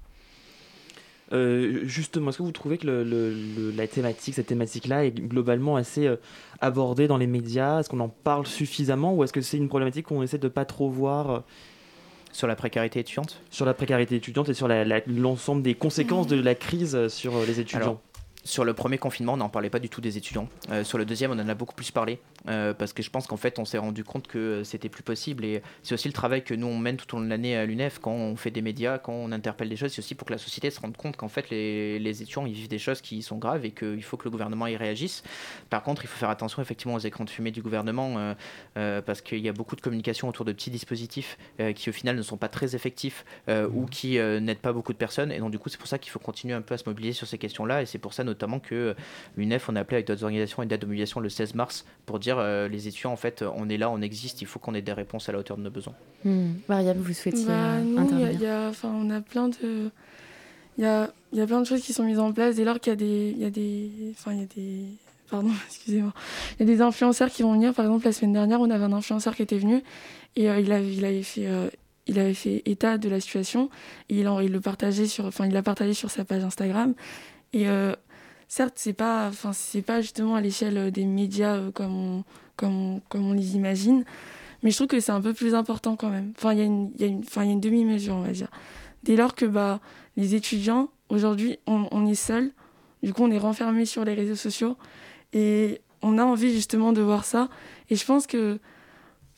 Speaker 6: Euh, justement, est-ce que vous trouvez que le- le- le- la thématique, cette thématique-là, est globalement assez euh, abordée dans les médias? Est-ce qu'on en parle suffisamment ou est-ce que c'est une problématique qu'on essaie de pas trop voir euh,
Speaker 3: Sur la précarité étudiante?
Speaker 6: Sur la précarité étudiante et sur l'ensemble des conséquences de la crise sur les étudiants.
Speaker 3: Alors, sur le premier confinement, on n'en parlait pas du tout des étudiants. Euh, sur le deuxième, on en a beaucoup plus parlé euh, parce que je pense qu'en fait, on s'est rendu compte que euh, c'était plus possible. Et c'est aussi le travail que nous on mène tout au long de l'année à l'UNEF quand on fait des médias, quand on interpelle des choses. C'est aussi pour que la société se rende compte qu'en fait, les, les étudiants ils vivent des choses qui sont graves et qu'il faut que le gouvernement y réagisse. Par contre, il faut faire attention effectivement aux écrans de fumée du gouvernement euh, parce qu'il y a beaucoup de communication autour de petits dispositifs qui au final ne sont pas très effectifs ou qui euh, n'aident pas beaucoup de personnes. Et donc du coup, c'est pour ça qu'il faut continuer un peu à se mobiliser sur ces questions-là. Et c'est pour ça notamment que euh, l'UNEF, on a appelé avec d'autres organisations et d'aide de mobilisation le 16 mars pour dire euh, les étudiants, en fait, on est là, on existe, il faut qu'on ait des réponses à la hauteur de nos besoins.
Speaker 1: Hmm. Mariam, vous souhaitiez
Speaker 4: Bah,
Speaker 1: euh,
Speaker 4: nous, il y a-
Speaker 1: intervenir
Speaker 4: il y a- on a plein de, il y a, il y a plein de choses qui sont mises en place dès lors qu'il y a des, il y a des, enfin, il y a des, pardon, *laughs* excusez-moi, il y a des influenceurs qui vont venir. Par exemple, la semaine dernière, on avait un influenceur qui était venu et euh, il avait, il avait fait, euh, il avait fait état de la situation et il, en- il le partageait sur, enfin, il l'a partagé sur sa page Instagram et euh, certes, c'est pas, enfin, c'est pas justement à l'échelle euh, des médias euh, comme on, comme comme on les imagine. Mais je trouve que c'est un peu plus important quand même. Enfin, il y a une, y a une, enfin, y a une demi-mesure, on va dire. Dès lors que bah, les étudiants, aujourd'hui, on, on est seuls. Du coup, on est renfermés sur les réseaux sociaux. Et on a envie justement de voir ça. Et je pense que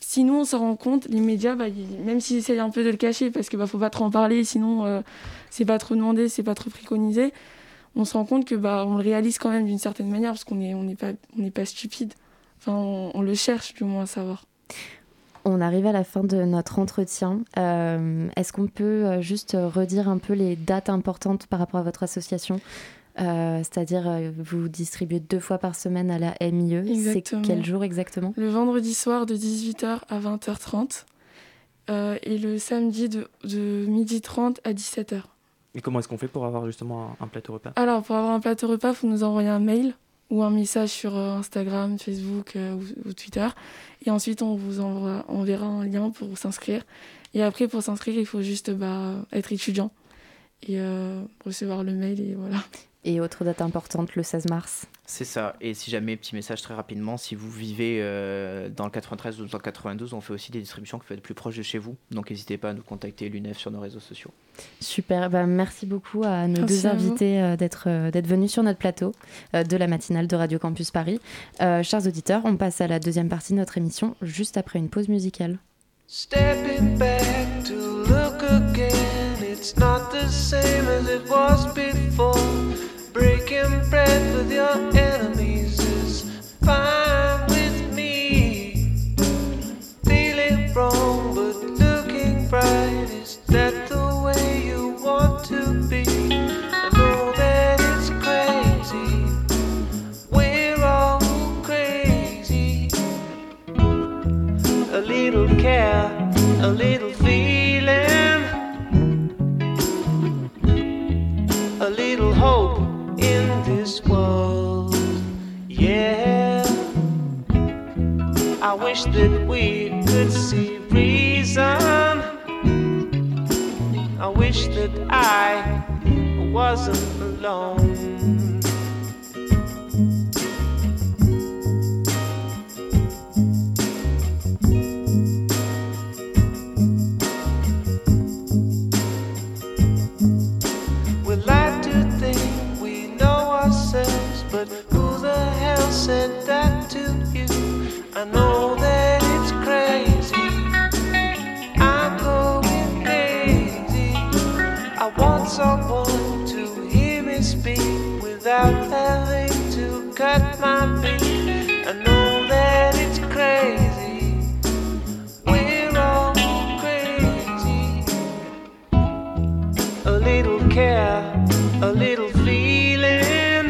Speaker 4: si nous, on s'en rend compte, les médias, bah, même s'ils essayent un peu de le cacher, parce qu'il bah, faut pas trop en parler, sinon euh, c'est pas trop demandé, c'est pas trop préconisé, on se rend compte que bah, on le réalise quand même d'une certaine manière, parce qu'on n'est on n'est pas, on n'est pas stupide. Enfin, on, on le cherche du moins à savoir.
Speaker 1: On arrive à la fin de notre entretien. Euh, Est-ce qu'on peut euh, juste euh, redire un peu les dates importantes par rapport à votre association? Euh, C'est-à-dire, vous distribuez deux fois par semaine à la MIE. C'est quel jour exactement?
Speaker 4: Le vendredi soir de 18h à 20h30 euh, et le samedi de, de 12h30 à 17h.
Speaker 6: Et comment est-ce qu'on fait pour avoir justement un, un plateau repas?
Speaker 4: Alors, pour avoir un plateau repas, il faut nous envoyer un mail ou un message sur euh, Instagram, Facebook euh, ou, Twitter. Et ensuite, on vous enverra un lien pour s'inscrire. Et après, pour s'inscrire, il faut juste bah, être étudiant et euh, recevoir le mail. Et voilà.
Speaker 1: Et autre date importante, le 16 mars.
Speaker 3: C'est ça. Et si jamais, petit message très rapidement, si vous vivez euh, dans le 93 ou dans le 92, on fait aussi des distributions qui peuvent être plus proches de chez vous. Donc n'hésitez pas à nous contacter, l'UNEF, sur nos réseaux sociaux.
Speaker 1: Super, bah, merci beaucoup à nos
Speaker 4: Merci
Speaker 1: deux
Speaker 4: à
Speaker 1: invités euh, d'être euh, d'être venus sur notre plateau euh, de la matinale de Radio Campus Paris. Euh, chers auditeurs, on passe à la deuxième partie de notre émission juste après une pause musicale.
Speaker 12: Stepping back to look again, it's not the same as it was before. Breaking bread with your enemies is fine with me. Feeling wrong, but looking bright, is that the way you want to be? I know that it's crazy. We're all crazy. A little care, a little that we could see reason. I wish that I wasn't alone. A little feeling,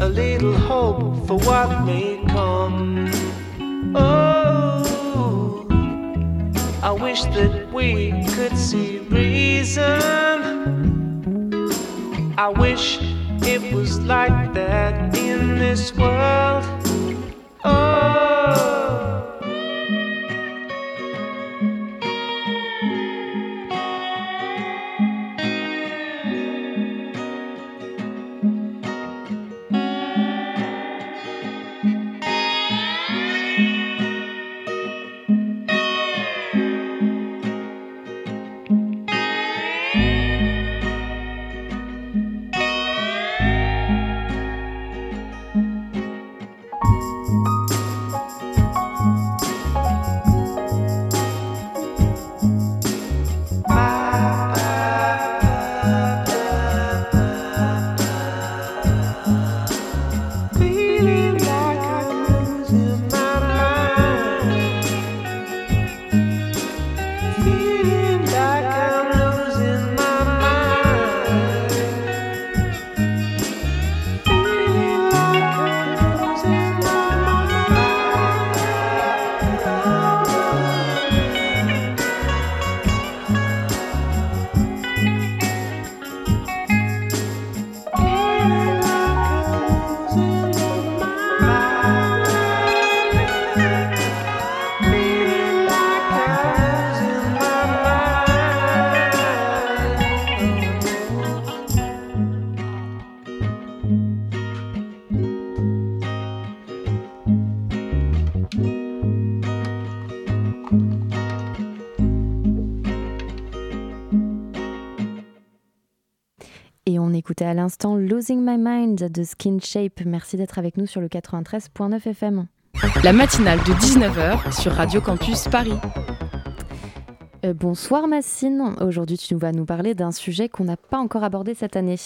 Speaker 12: a little hope for what may come. Oh, I wish that we could see reason. I wish it was like that in this world.
Speaker 1: À l'instant Losing My Mind de Skin Shape. Merci d'être avec nous sur le 93.9 FM.
Speaker 2: La matinale de 19h sur Radio Campus Paris.
Speaker 1: Euh, bonsoir Massine. Aujourd'hui, tu vas nous parler d'un sujet qu'on n'a pas encore abordé cette année.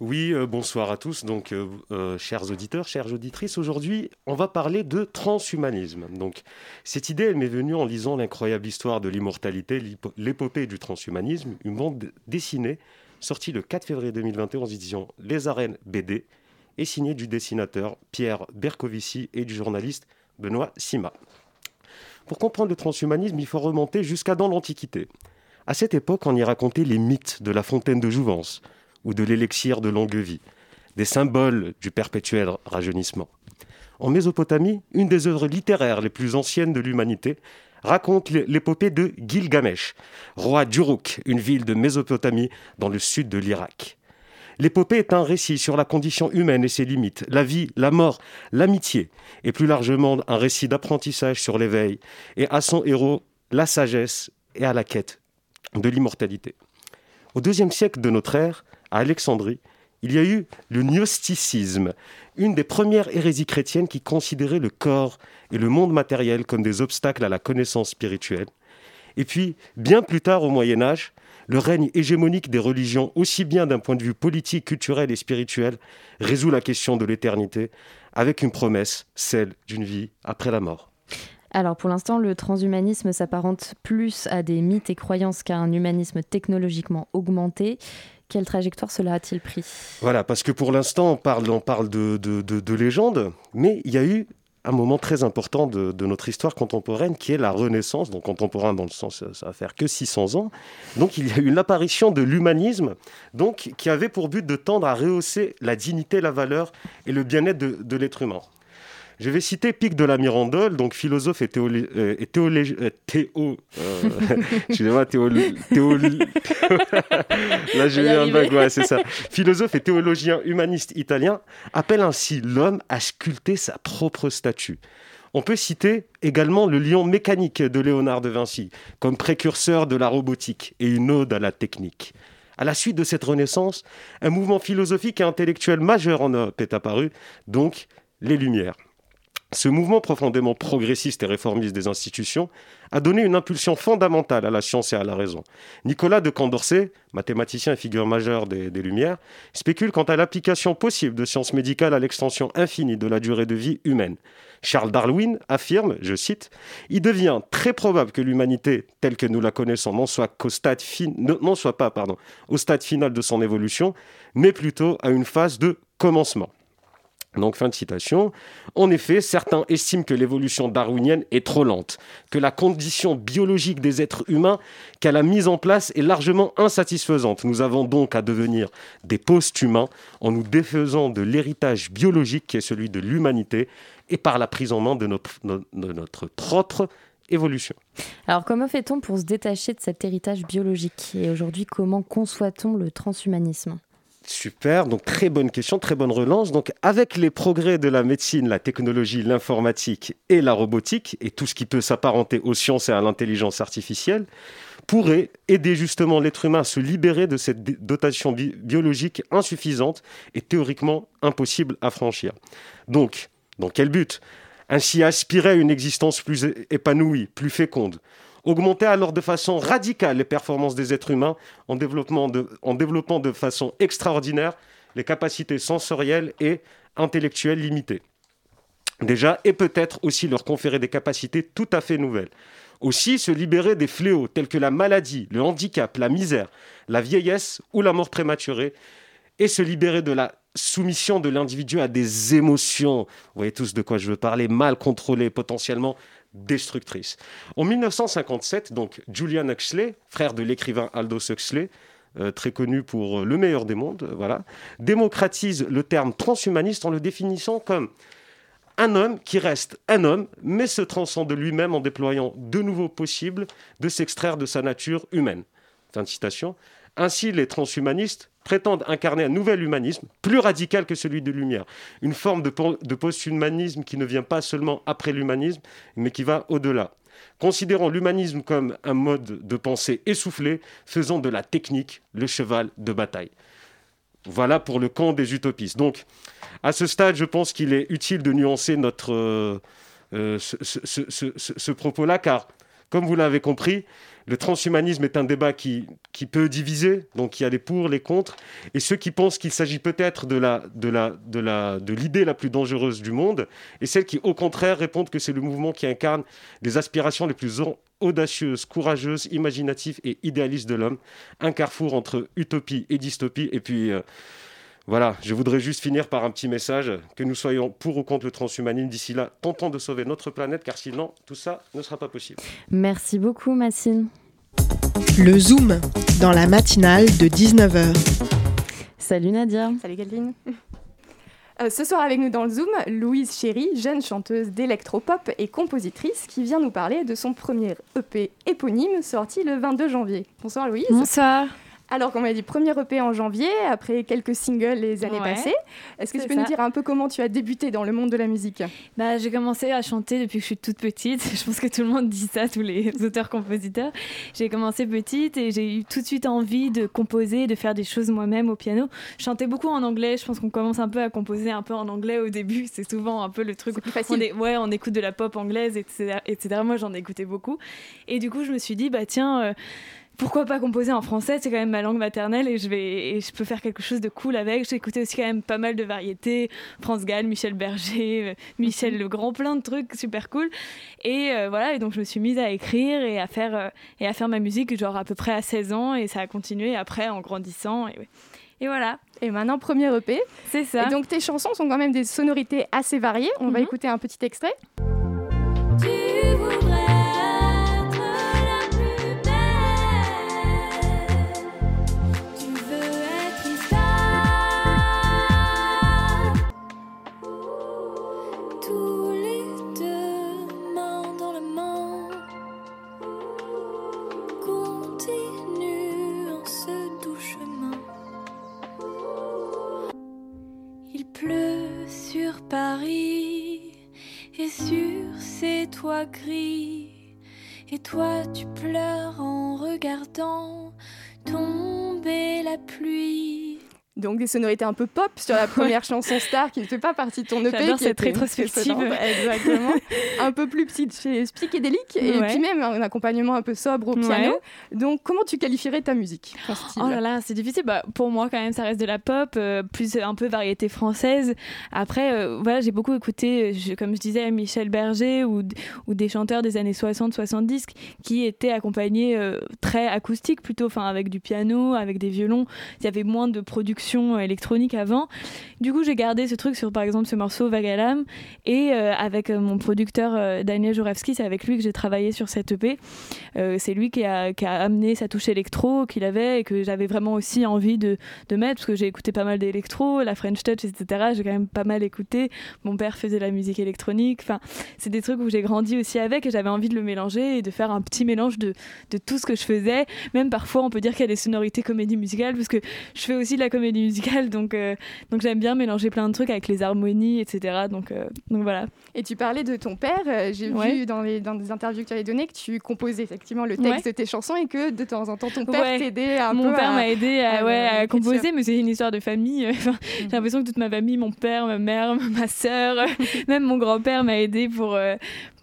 Speaker 13: Oui, euh, bonsoir à tous. Donc, euh, euh, chers auditeurs, chères auditrices, aujourd'hui, on va parler de transhumanisme. Donc, cette idée, elle m'est venue en lisant l'incroyable histoire de l'immortalité, l'épopée du transhumanisme, une bande dessinée sortie le 4 février 2021 aux éditions Les Arènes BD et signée du dessinateur Pierre Bercovici et du journaliste Benoît Sima. Pour comprendre le transhumanisme, il faut remonter jusqu'à dans l'Antiquité. À cette époque, on y racontait les mythes de la fontaine de jouvence ou de l'élixir de longue vie, des symboles du perpétuel rajeunissement. En Mésopotamie, une des œuvres littéraires les plus anciennes de l'humanité raconte l'é- l'épopée de Gilgamesh, roi d'Uruk, une ville de Mésopotamie dans le sud de l'Irak. L'épopée est un récit sur la condition humaine et ses limites, la vie, la mort, l'amitié, et plus largement un récit d'apprentissage sur l'éveil, et à son héros la sagesse et à la quête de l'immortalité. Au deuxième siècle de notre ère, à Alexandrie, il y a eu le gnosticisme, une des premières hérésies chrétiennes qui considérait le corps et le monde matériel comme des obstacles à la connaissance spirituelle. Et puis, bien plus tard au Moyen Âge, le règne hégémonique des religions, aussi bien d'un point de vue politique, culturel et spirituel, résout la question de l'éternité avec une promesse, celle d'une vie après la mort.
Speaker 1: Alors pour l'instant, le transhumanisme s'apparente plus à des mythes et croyances qu'à un humanisme technologiquement augmenté. Quelle trajectoire cela a-t-il pris?
Speaker 13: Voilà, parce que pour l'instant, on parle, on parle de, de, de, de légende, mais il y a eu un moment très important de, de notre histoire contemporaine qui est la Renaissance, donc contemporain dans le sens, ça va faire que 600 ans. Donc il y a eu l'apparition de l'humanisme, donc qui avait pour but de tendre à rehausser la dignité, la valeur et le bien-être de, de l'être humain. Je vais citer Pic de la Mirandole, donc philosophe et, théolé- euh, et théolé- euh, théo, euh, *laughs* excusez-moi, théolo- théolo- *laughs* là j'ai eu un
Speaker 14: arriver.
Speaker 13: bug, ouais, c'est ça. Philosophe et théologien humaniste italien appelle ainsi l'homme à sculpter sa propre statue. On peut citer également le lion mécanique de Léonard de Vinci comme précurseur de la robotique et une ode à la technique. À la suite de cette renaissance, un mouvement philosophique et intellectuel majeur en Europe est apparu, donc les Lumières. Ce mouvement profondément progressiste et réformiste des institutions a donné une impulsion fondamentale à la science et à la raison. Nicolas de Condorcet, mathématicien et figure majeure des, Lumières, spécule quant à l'application possible de sciences médicales à l'extension infinie de la durée de vie humaine. Charles Darwin affirme, je cite, Il devient très probable que l'humanité, telle que nous la connaissons, n'en soit, pas au stade final de son évolution, mais plutôt à une phase de commencement. Donc, fin de citation. En effet, certains estiment que l'évolution darwinienne est trop lente, que la condition biologique des êtres humains qu'elle a mise en place est largement insatisfaisante. Nous avons donc à devenir des post-humains en nous défaisant de l'héritage biologique qui est celui de l'humanité et par la prise en main de notre, no- de notre propre évolution.
Speaker 1: Alors comment fait-on pour se détacher de cet héritage biologique? Et aujourd'hui, comment conçoit-on le transhumanisme?
Speaker 13: Super, donc très bonne question, très bonne relance. Donc avec les progrès de la médecine, la technologie, l'informatique et la robotique, et tout ce qui peut s'apparenter aux sciences et à l'intelligence artificielle, pourrait aider justement l'être humain à se libérer de cette dotation bi- biologique insuffisante et théoriquement impossible à franchir. Donc, dans quel but? Ainsi aspirer à une existence plus épanouie, plus féconde, augmenter alors de façon radicale les performances des êtres humains en, développant de façon extraordinaire les capacités sensorielles et intellectuelles limitées. Déjà, et peut-être aussi leur conférer des capacités tout à fait nouvelles. Aussi se libérer des fléaux tels que la maladie, le handicap, la misère, la vieillesse ou la mort prématurée, et se libérer de la soumission de l'individu à des émotions, vous voyez tous de quoi je veux parler, mal contrôlées, potentiellement destructrices. En 1957, donc Julian Huxley, frère de l'écrivain Aldous Huxley, euh, très connu pour euh, Le meilleur des mondes, euh, voilà, démocratise le terme transhumaniste en le définissant comme un homme qui reste un homme, mais se transcende lui-même en déployant de nouveaux possibles de s'extraire de sa nature humaine. Fin de citation. Ainsi, les transhumanistes prétendent incarner un nouvel humanisme, plus radical que celui de Lumière. Une forme de, de post-humanisme qui ne vient pas seulement après l'humanisme, mais qui va au-delà. Considérant l'humanisme comme un mode de pensée essoufflé, faisant de la technique le cheval de bataille. Voilà pour le camp des utopistes. Donc, à ce stade, je pense qu'il est utile de nuancer notre, euh, euh, ce propos-là, car, comme vous l'avez compris, le transhumanisme est un débat qui, peut diviser, donc il y a les pour, les contre, et ceux qui pensent qu'il s'agit peut-être de l'idée la plus dangereuse du monde, et celles qui, au contraire, répondent que c'est le mouvement qui incarne les aspirations les plus au- audacieuses, courageuses, imaginatives et idéalistes de l'homme, un carrefour entre utopie et dystopie, et puis... euh, voilà, je voudrais juste finir par un petit message, que nous soyons pour ou contre le transhumanisme d'ici là, tentons de sauver notre planète, car sinon, tout ça ne sera pas possible.
Speaker 1: Merci beaucoup, Massine.
Speaker 14: Le Zoom, dans la matinale de 19h.
Speaker 1: Salut Nadia.
Speaker 15: Salut Calvin. Euh, ce soir avec nous dans le Zoom, Louise Chéry, jeune chanteuse d'électropop et compositrice qui vient nous parler de son premier EP éponyme sorti le 22 janvier. Bonsoir Louise.
Speaker 16: Bonsoir.
Speaker 15: Alors qu'on m'a dit premier EP en janvier, après quelques singles les années
Speaker 16: Ouais,
Speaker 15: passées, est-ce que tu peux nous dire un peu comment tu as débuté dans le monde de la musique?
Speaker 16: Bah, j'ai commencé à chanter depuis que je suis toute petite. *laughs* Je pense que tout le monde dit ça, tous les *laughs* auteurs-compositeurs. J'ai commencé petite et j'ai eu tout de suite envie de composer, de faire des choses moi-même au piano. Je chantais beaucoup en anglais. Je pense qu'on commence un peu à composer un peu en anglais au début. C'est souvent un peu le truc.
Speaker 15: plus facile.
Speaker 16: On est- ouais, on écoute de la pop anglaise, etc. etc. Moi, j'en écoutais beaucoup. Et du coup, je me suis dit, bah tiens. euh, pourquoi pas composer en français C'est quand même ma langue maternelle et je, vais, et je peux faire quelque chose de cool avec. J'ai écouté aussi quand même pas mal de variétés. France Gall, Michel Berger, euh, Michel Legrand, plein de trucs super cool. Et euh, voilà, et donc je me suis mise à écrire et à faire, euh, et à faire ma musique genre à peu près à 16 ans et ça a continué après en grandissant. Et, ouais. et voilà.
Speaker 15: Et maintenant, premier EP.
Speaker 16: C'est ça.
Speaker 15: Et donc tes chansons sont quand même des sonorités assez variées. On va
Speaker 16: Mhm.
Speaker 15: écouter un petit extrait.
Speaker 10: Tu voudrais toits gris. Et toi tu pleures en regardant tomber la pluie.
Speaker 15: Donc des sonorités un peu pop sur la *laughs* première chanson star qui ne fait pas partie de ton EP.
Speaker 16: J'adore
Speaker 15: qui
Speaker 16: cette rétrospective. *laughs*
Speaker 15: Exactement. *laughs* un peu plus psy- psychédélique et
Speaker 16: Ouais.
Speaker 15: puis même un accompagnement un peu sobre au piano. Donc comment tu qualifierais ta musique
Speaker 16: Oh là là, c'est difficile. Bah, pour moi, quand même, ça reste de la pop, euh, plus un peu variété française. Après, euh, voilà, j'ai beaucoup écouté, euh, je- comme je disais, Michel Berger ou, ou des chanteurs des années 60-70 qui étaient accompagnés euh, très acoustiques plutôt, enfin avec du piano, avec des violons. Il y avait moins de production euh, électronique avant. Du coup, j'ai gardé ce truc sur, par exemple, ce morceau l'âme. Et euh, avec euh, mon producteur Daniel Joravski, c'est avec lui que j'ai travaillé sur cette EP. C'est lui qui a, amené sa touche électro qu'il avait et que j'avais vraiment aussi envie de, mettre parce que j'ai écouté pas mal d'électro, la French Touch, etc. J'ai quand même pas mal écouté. Mon père faisait la musique électronique. Enfin, c'est des trucs où j'ai grandi aussi avec et j'avais envie de le mélanger et de faire un petit mélange de tout ce que je faisais. Même parfois, on peut dire qu'il y a des sonorités comédie musicale parce que je fais aussi de la comédie musicale. Donc, euh, donc j'aime bien mélanger plein de trucs avec les harmonies, etc. Donc, euh, donc voilà.
Speaker 15: Et tu parlais de ton père. euh, J'ai
Speaker 16: Ouais.
Speaker 15: vu dans, les, dans des interviews que tu avais données que tu composais effectivement le texte
Speaker 16: Ouais.
Speaker 15: de tes chansons et que de temps en temps ton père
Speaker 16: Ouais.
Speaker 15: t'aidait un
Speaker 16: Mon
Speaker 15: peu
Speaker 16: père m'a aidé à, composer, mais c'est une histoire de famille. Enfin, J'ai l'impression que toute ma famille, mon père, ma mère, *laughs* ma sœur, même mon grand-père m'a aidé pour,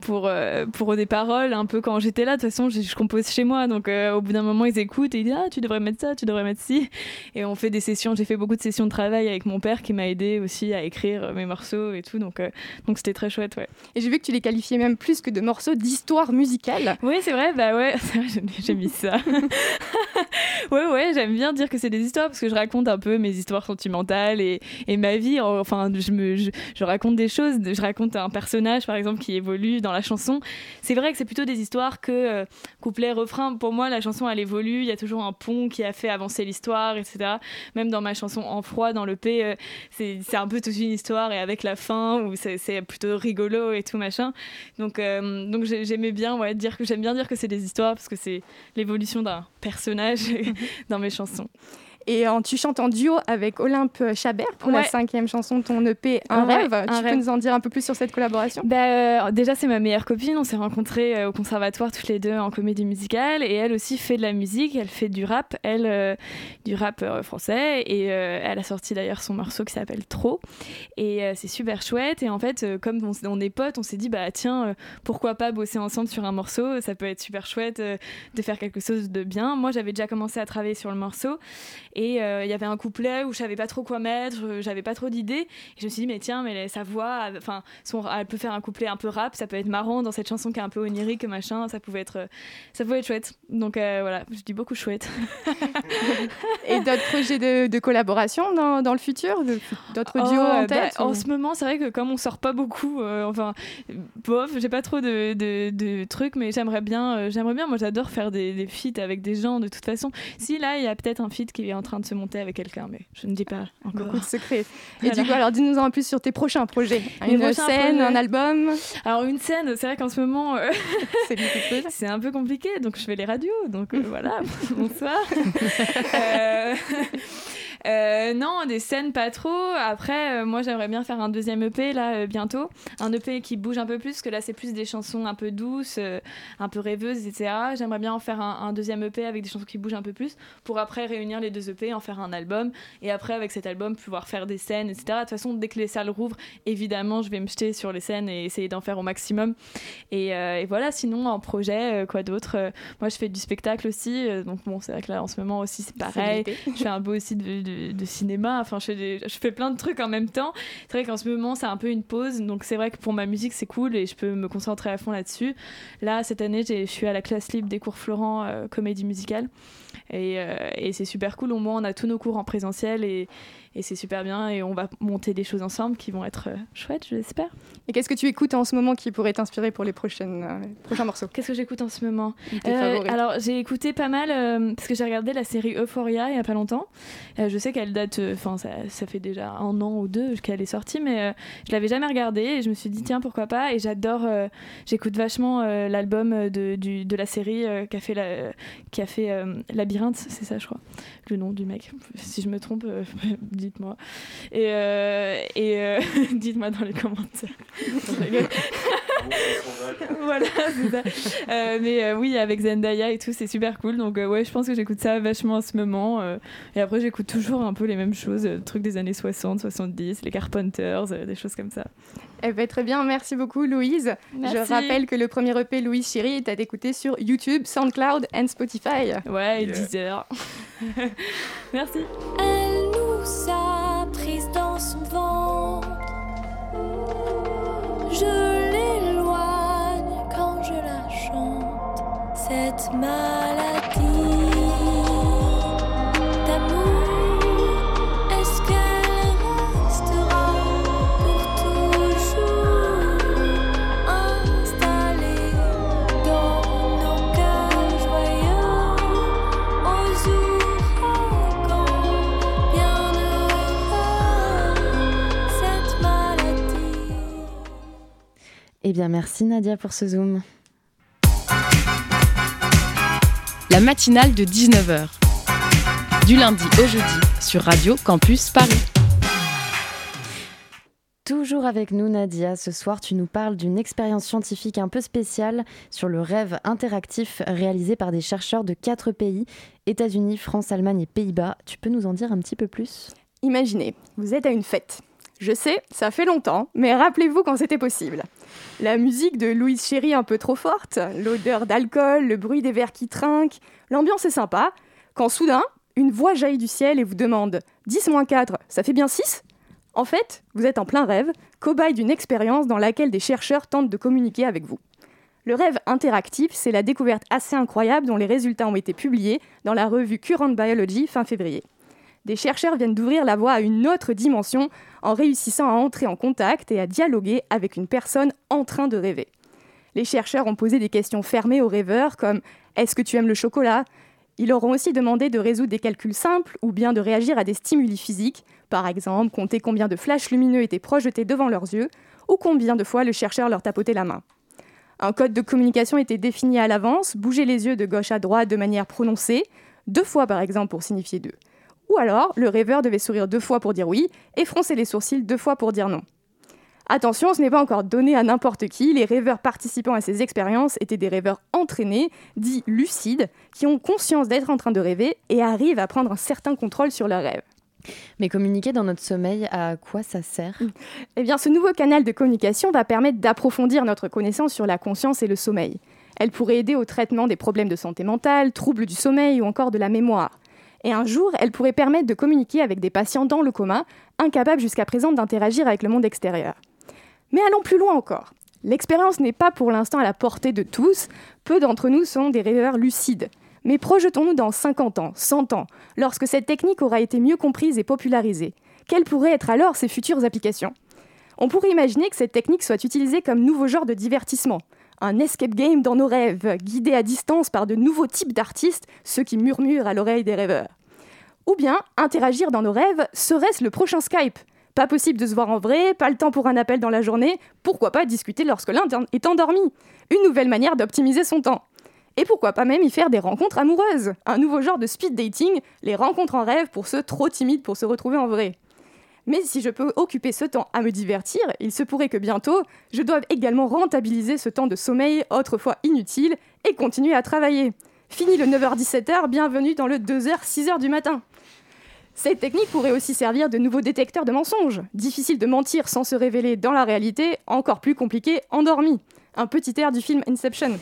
Speaker 16: pour, euh, pour des paroles. Un peu quand j'étais là, de toute façon, je, je compose chez moi. Donc euh, au bout d'un moment, ils écoutent et ils disent Ah, tu devrais mettre ça, tu devrais mettre ci. Et on fait des sessions. J'ai fait beaucoup de sessions de travail avec mon père qui m'a aidé aussi à écrire mes morceaux et tout. Donc euh, donc c'était très chouette, ouais.
Speaker 15: Et j'ai vu que tu les qualifiais même plus que de morceaux d'histoire musicale.
Speaker 16: Oui, c'est vrai, bah ouais, *laughs* j'ai mis ça. *laughs* ouais, ouais, j'aime bien dire que c'est des histoires parce que je raconte un peu mes histoires sentimentales et, et ma vie. Enfin, je, me, je, je raconte des choses, je raconte un personnage par exemple qui évolue dans la chanson. C'est vrai que c'est plutôt des histoires que euh, couplet, refrain. Pour moi, la chanson elle évolue, il y a toujours un pont qui a fait avancer l'histoire, etc. Même dans ma chanson En froid, dans le P, euh, c'est un peu toute une histoire et avec la fin où c'est plutôt rigolo et tout machin. Donc, euh, donc j'ai- j'aimais bien ouais, dire que j'aime bien dire que c'est des histoires parce que c'est l'évolution d'un personnage *laughs* dans mes chansons.
Speaker 15: Et en, tu chantes en duo avec Olympe Chabert pour la cinquième chanson de ton EP Un rêve.
Speaker 16: Un
Speaker 15: tu peux
Speaker 16: rêve.
Speaker 15: nous en dire un peu plus sur cette collaboration?
Speaker 16: Bah, euh, déjà, c'est ma meilleure copine. On s'est rencontrés euh, au conservatoire toutes les deux en comédie musicale. Et elle aussi fait de la musique. Elle fait du rap. Elle, euh, du rap euh, français. Et elle a sorti d'ailleurs son morceau qui s'appelle Trop. Et c'est super chouette. Et en fait, comme on, on est potes, on s'est dit, bah tiens, pourquoi pas bosser ensemble sur un morceau? Ça peut être super chouette de faire quelque chose de bien. Moi, j'avais déjà commencé à travailler sur le morceau. Et euh, il y avait un couplet où je savais pas trop quoi mettre, euh, j'avais pas trop d'idées. Et je me suis dit, mais tiens, mais sa voix, enfin, son- elle peut faire un couplet un peu rap, ça peut être marrant dans cette chanson qui est un peu onirique, machin, ça pouvait être, euh, ça pouvait être chouette. Donc euh, voilà, je dis beaucoup chouette. *laughs*
Speaker 15: Et d'autres projets de, de collaboration dans, dans le futur D'autres duos
Speaker 16: Oh,
Speaker 15: en
Speaker 16: bah,
Speaker 15: tête
Speaker 16: En ce moment, c'est vrai que comme on sort pas beaucoup, euh, enfin, bof, j'ai pas trop de, de, de trucs, mais j'aimerais bien, j'aimerais bien. Moi, j'adore faire des, des feats avec des gens. De toute façon, si là, il y a peut-être un feat qui est en train de se monter avec quelqu'un, mais je ne dis pas encore.
Speaker 15: Beaucoup de secrets. Et
Speaker 16: Voilà.
Speaker 15: du coup, alors dis-nous en plus sur tes prochains projets. Une
Speaker 16: prochains
Speaker 15: scène,
Speaker 16: projets.
Speaker 15: un album
Speaker 16: Alors une scène, c'est vrai qu'en ce moment, euh, *laughs*
Speaker 15: c'est *laughs*
Speaker 16: c'est un peu compliqué, donc je fais les radios, donc euh, *laughs* voilà, bonsoir. Euh, euh, non, des scènes pas trop. Après, euh, moi j'aimerais bien faire un deuxième EP là euh, bientôt, un EP qui bouge un peu plus, parce que là c'est plus des chansons un peu douces, un peu rêveuses, etc. J'aimerais bien en faire un, un deuxième EP avec des chansons qui bougent un peu plus, pour après réunir les deux EP, en faire un album, et après avec cet album pouvoir faire des scènes, etc. De toute façon, dès que les salles rouvrent, évidemment je vais me jeter sur les scènes et essayer d'en faire au maximum. Et, et voilà, sinon en projet, quoi d'autre Moi je fais du spectacle aussi, donc bon, c'est vrai que là en ce moment aussi c'est pareil. je fais un peu aussi de, de- de cinéma, enfin je fais, plein de trucs en même temps. C'est vrai qu'en ce moment c'est un peu une pause, donc c'est vrai que pour ma musique c'est cool et je peux me concentrer à fond là-dessus. Là cette année je suis à la classe libre des cours Florent euh, comédie musicale et, euh, et c'est super cool. Au moins on a tous nos cours en présentiel et c'est super bien et on va monter des choses ensemble qui vont être euh, chouettes, je l'espère.
Speaker 15: Et qu'est-ce que tu écoutes en ce moment qui pourrait t'inspirer pour les prochaines, euh, prochains morceaux?
Speaker 16: Qu'est-ce que j'écoute en ce moment? Euh. Alors j'ai écouté pas mal euh, parce que j'ai regardé la série Euphoria il y a pas longtemps. Euh, je sais qu'elle date, enfin ça, ça fait déjà un an ou deux qu'elle est sortie, mais je l'avais jamais regardée et je me suis dit tiens pourquoi pas? Et j'adore, j'écoute vachement l'album de, du- de la série euh, qui a fait la, qui a fait Labyrinthe, c'est ça je crois, le nom du mec. Si je me trompe, *laughs* dites-moi. Et, euh, et euh, *laughs* dites-moi dans les commentaires. *laughs* *laughs* Voilà, c'est ça. Euh, mais euh, oui, avec Zendaya et tout, c'est super cool. Donc, euh, ouais, je pense que j'écoute ça vachement en ce moment. euh, et après, j'écoute toujours un peu les mêmes choses, euh, trucs des années 60, 70, les Carpenters, euh, des choses comme ça.
Speaker 15: Eh ben, très bien, merci beaucoup Louise.
Speaker 16: Merci.
Speaker 15: Je rappelle que le premier EP Louise Chéri est à écouter sur YouTube, SoundCloud et Spotify.
Speaker 16: Ouais, et 10 heures. Merci.
Speaker 10: Elle nous a prises dans son ventre. Je l'éloigne quand je la chante. Cette maladie bien,
Speaker 1: merci Nadia pour ce zoom.
Speaker 2: La matinale de 19h. Du lundi au jeudi sur Radio Campus Paris.
Speaker 1: Toujours avec nous, Nadia. Ce soir, tu nous parles d'une expérience scientifique un peu spéciale sur le rêve interactif réalisé par des chercheurs de quatre pays États-Unis, France, Allemagne et Pays-Bas. Tu peux nous en dire un petit peu plus?
Speaker 15: Imaginez, vous êtes à une fête. Je sais, ça fait longtemps, mais rappelez-vous quand c'était possible. La musique de Louise Chéry un peu trop forte, l'odeur d'alcool, le bruit des verres qui trinquent, l'ambiance est sympa, quand soudain, une voix jaillit du ciel et vous demande 10 moins 4, ça fait bien 6 En fait, vous êtes en plein rêve, cobaye d'une expérience dans laquelle des chercheurs tentent de communiquer avec vous. Le rêve interactif, c'est la découverte assez incroyable dont les résultats ont été publiés dans la revue Current Biology fin février des chercheurs viennent d'ouvrir la voie à une autre dimension en réussissant à entrer en contact et à dialoguer avec une personne en train de rêver. Les chercheurs ont posé des questions fermées aux rêveurs comme Est-ce que tu aimes le chocolat? Ils leur ont aussi demandé de résoudre des calculs simples ou bien de réagir à des stimuli physiques, par exemple compter combien de flashs lumineux étaient projetés devant leurs yeux ou combien de fois le chercheur leur tapotait la main. Un code de communication était défini à l'avance, bouger les yeux de gauche à droite de manière prononcée, deux fois par exemple pour signifier deux Ou alors, le rêveur devait sourire deux fois pour dire oui et froncer les sourcils deux fois pour dire non. Attention, ce n'est pas encore donné à n'importe qui. Les rêveurs participant à ces expériences étaient des rêveurs entraînés, dits lucides, qui ont conscience d'être en train de rêver et arrivent à prendre un certain contrôle sur leurs rêves.
Speaker 1: Mais communiquer dans notre sommeil, à quoi ça sert?
Speaker 15: Eh bien, ce nouveau canal de communication va permettre d'approfondir notre connaissance sur la conscience et le sommeil. Elle pourrait aider au traitement des problèmes de santé mentale, troubles du sommeil ou encore de la mémoire. Et un jour, elle pourrait permettre de communiquer avec des patients dans le coma, incapables jusqu'à présent d'interagir avec le monde extérieur. Mais allons plus loin encore. L'expérience n'est pas pour l'instant à la portée de tous, peu d'entre nous sont des rêveurs lucides. Mais projetons-nous dans 50 ans, 100 ans, lorsque cette technique aura été mieux comprise et popularisée. Quelles pourraient être alors ses futures applications? On pourrait imaginer que cette technique soit utilisée comme nouveau genre de divertissement, un escape game dans nos rêves, guidé à distance par de nouveaux types d'artistes, ceux qui murmurent à l'oreille des rêveurs. Ou bien, interagir dans nos rêves, serait-ce le prochain Skype? Pas possible de se voir en vrai, pas le temps pour un appel dans la journée, pourquoi pas discuter lorsque l'un est endormi? Une nouvelle manière d'optimiser son temps. Et pourquoi pas même y faire des rencontres amoureuses? Un nouveau genre de speed dating, les rencontres en rêve pour ceux trop timides pour se retrouver en vrai. Mais si je peux occuper ce temps à me divertir, il se pourrait que bientôt, je doive également rentabiliser ce temps de sommeil autrefois inutile et continuer à travailler. Fini le 9h-17h, bienvenue dans le 2h-6h du matin. Cette technique pourrait aussi servir de nouveau détecteur de mensonges. Difficile de mentir sans se révéler dans la réalité, encore plus compliqué endormi. Un petit air du film Inception.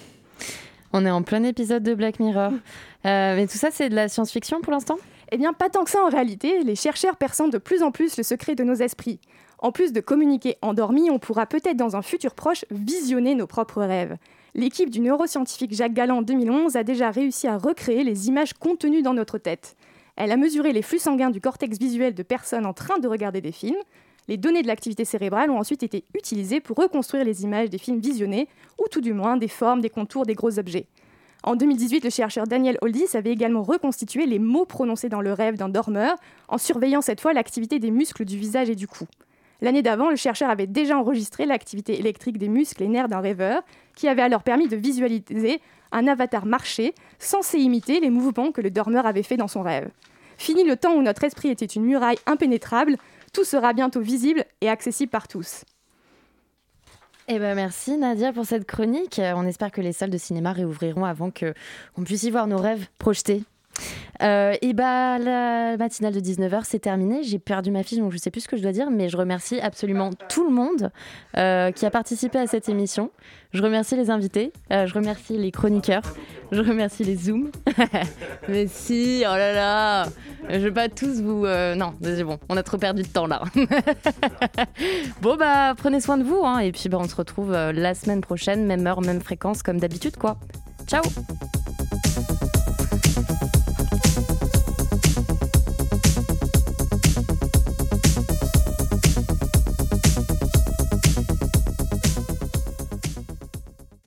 Speaker 1: On est en plein épisode de Black Mirror. Euh, mais tout ça, c'est de la science-fiction pour l'instant?
Speaker 15: Eh bien, pas tant que ça en réalité. Les chercheurs perçant de plus en plus le secret de nos esprits. En plus de communiquer endormi, on pourra peut-être dans un futur proche visionner nos propres rêves. L'équipe du neuroscientifique Jacques Galland en 2011 a déjà réussi à recréer les images contenues dans notre tête. Elle a mesuré les flux sanguins du cortex visuel de personnes en train de regarder des films. Les données de l'activité cérébrale ont ensuite été utilisées pour reconstruire les images des films visionnés, ou tout du moins des formes, des contours, des gros objets. En 2018, le chercheur Daniel Oldis avait également reconstitué les mots prononcés dans le rêve d'un dormeur, en surveillant cette fois l'activité des muscles du visage et du cou. L'année d'avant, le chercheur avait déjà enregistré l'activité électrique des muscles et nerfs d'un rêveur, qui avait alors permis de visualiser un avatar marcher, censé imiter les mouvements que le dormeur avait fait dans son rêve. Fini le temps où notre esprit était une muraille impénétrable, tout sera bientôt visible et accessible par tous.
Speaker 1: Eh ben merci Nadia pour cette chronique. Euh, On espère que les salles de cinéma réouvriront avant que qu'on puisse y voir nos rêves projetés. Euh, et bah la matinale de 19h c'est terminé. J'ai perdu ma fiche donc je sais plus ce que je dois dire, mais je remercie absolument tout le monde euh, qui a participé à cette émission. Je remercie les invités, euh, je remercie les chroniqueurs, je remercie les zooms. *laughs* mais si, oh là là, je vais pas tous vous. non, c'est bon, on a trop perdu de temps là. *laughs* bon bah prenez soin de vous hein, et puis bah, on se retrouve la semaine prochaine, même heure, même fréquence comme d'habitude quoi. Ciao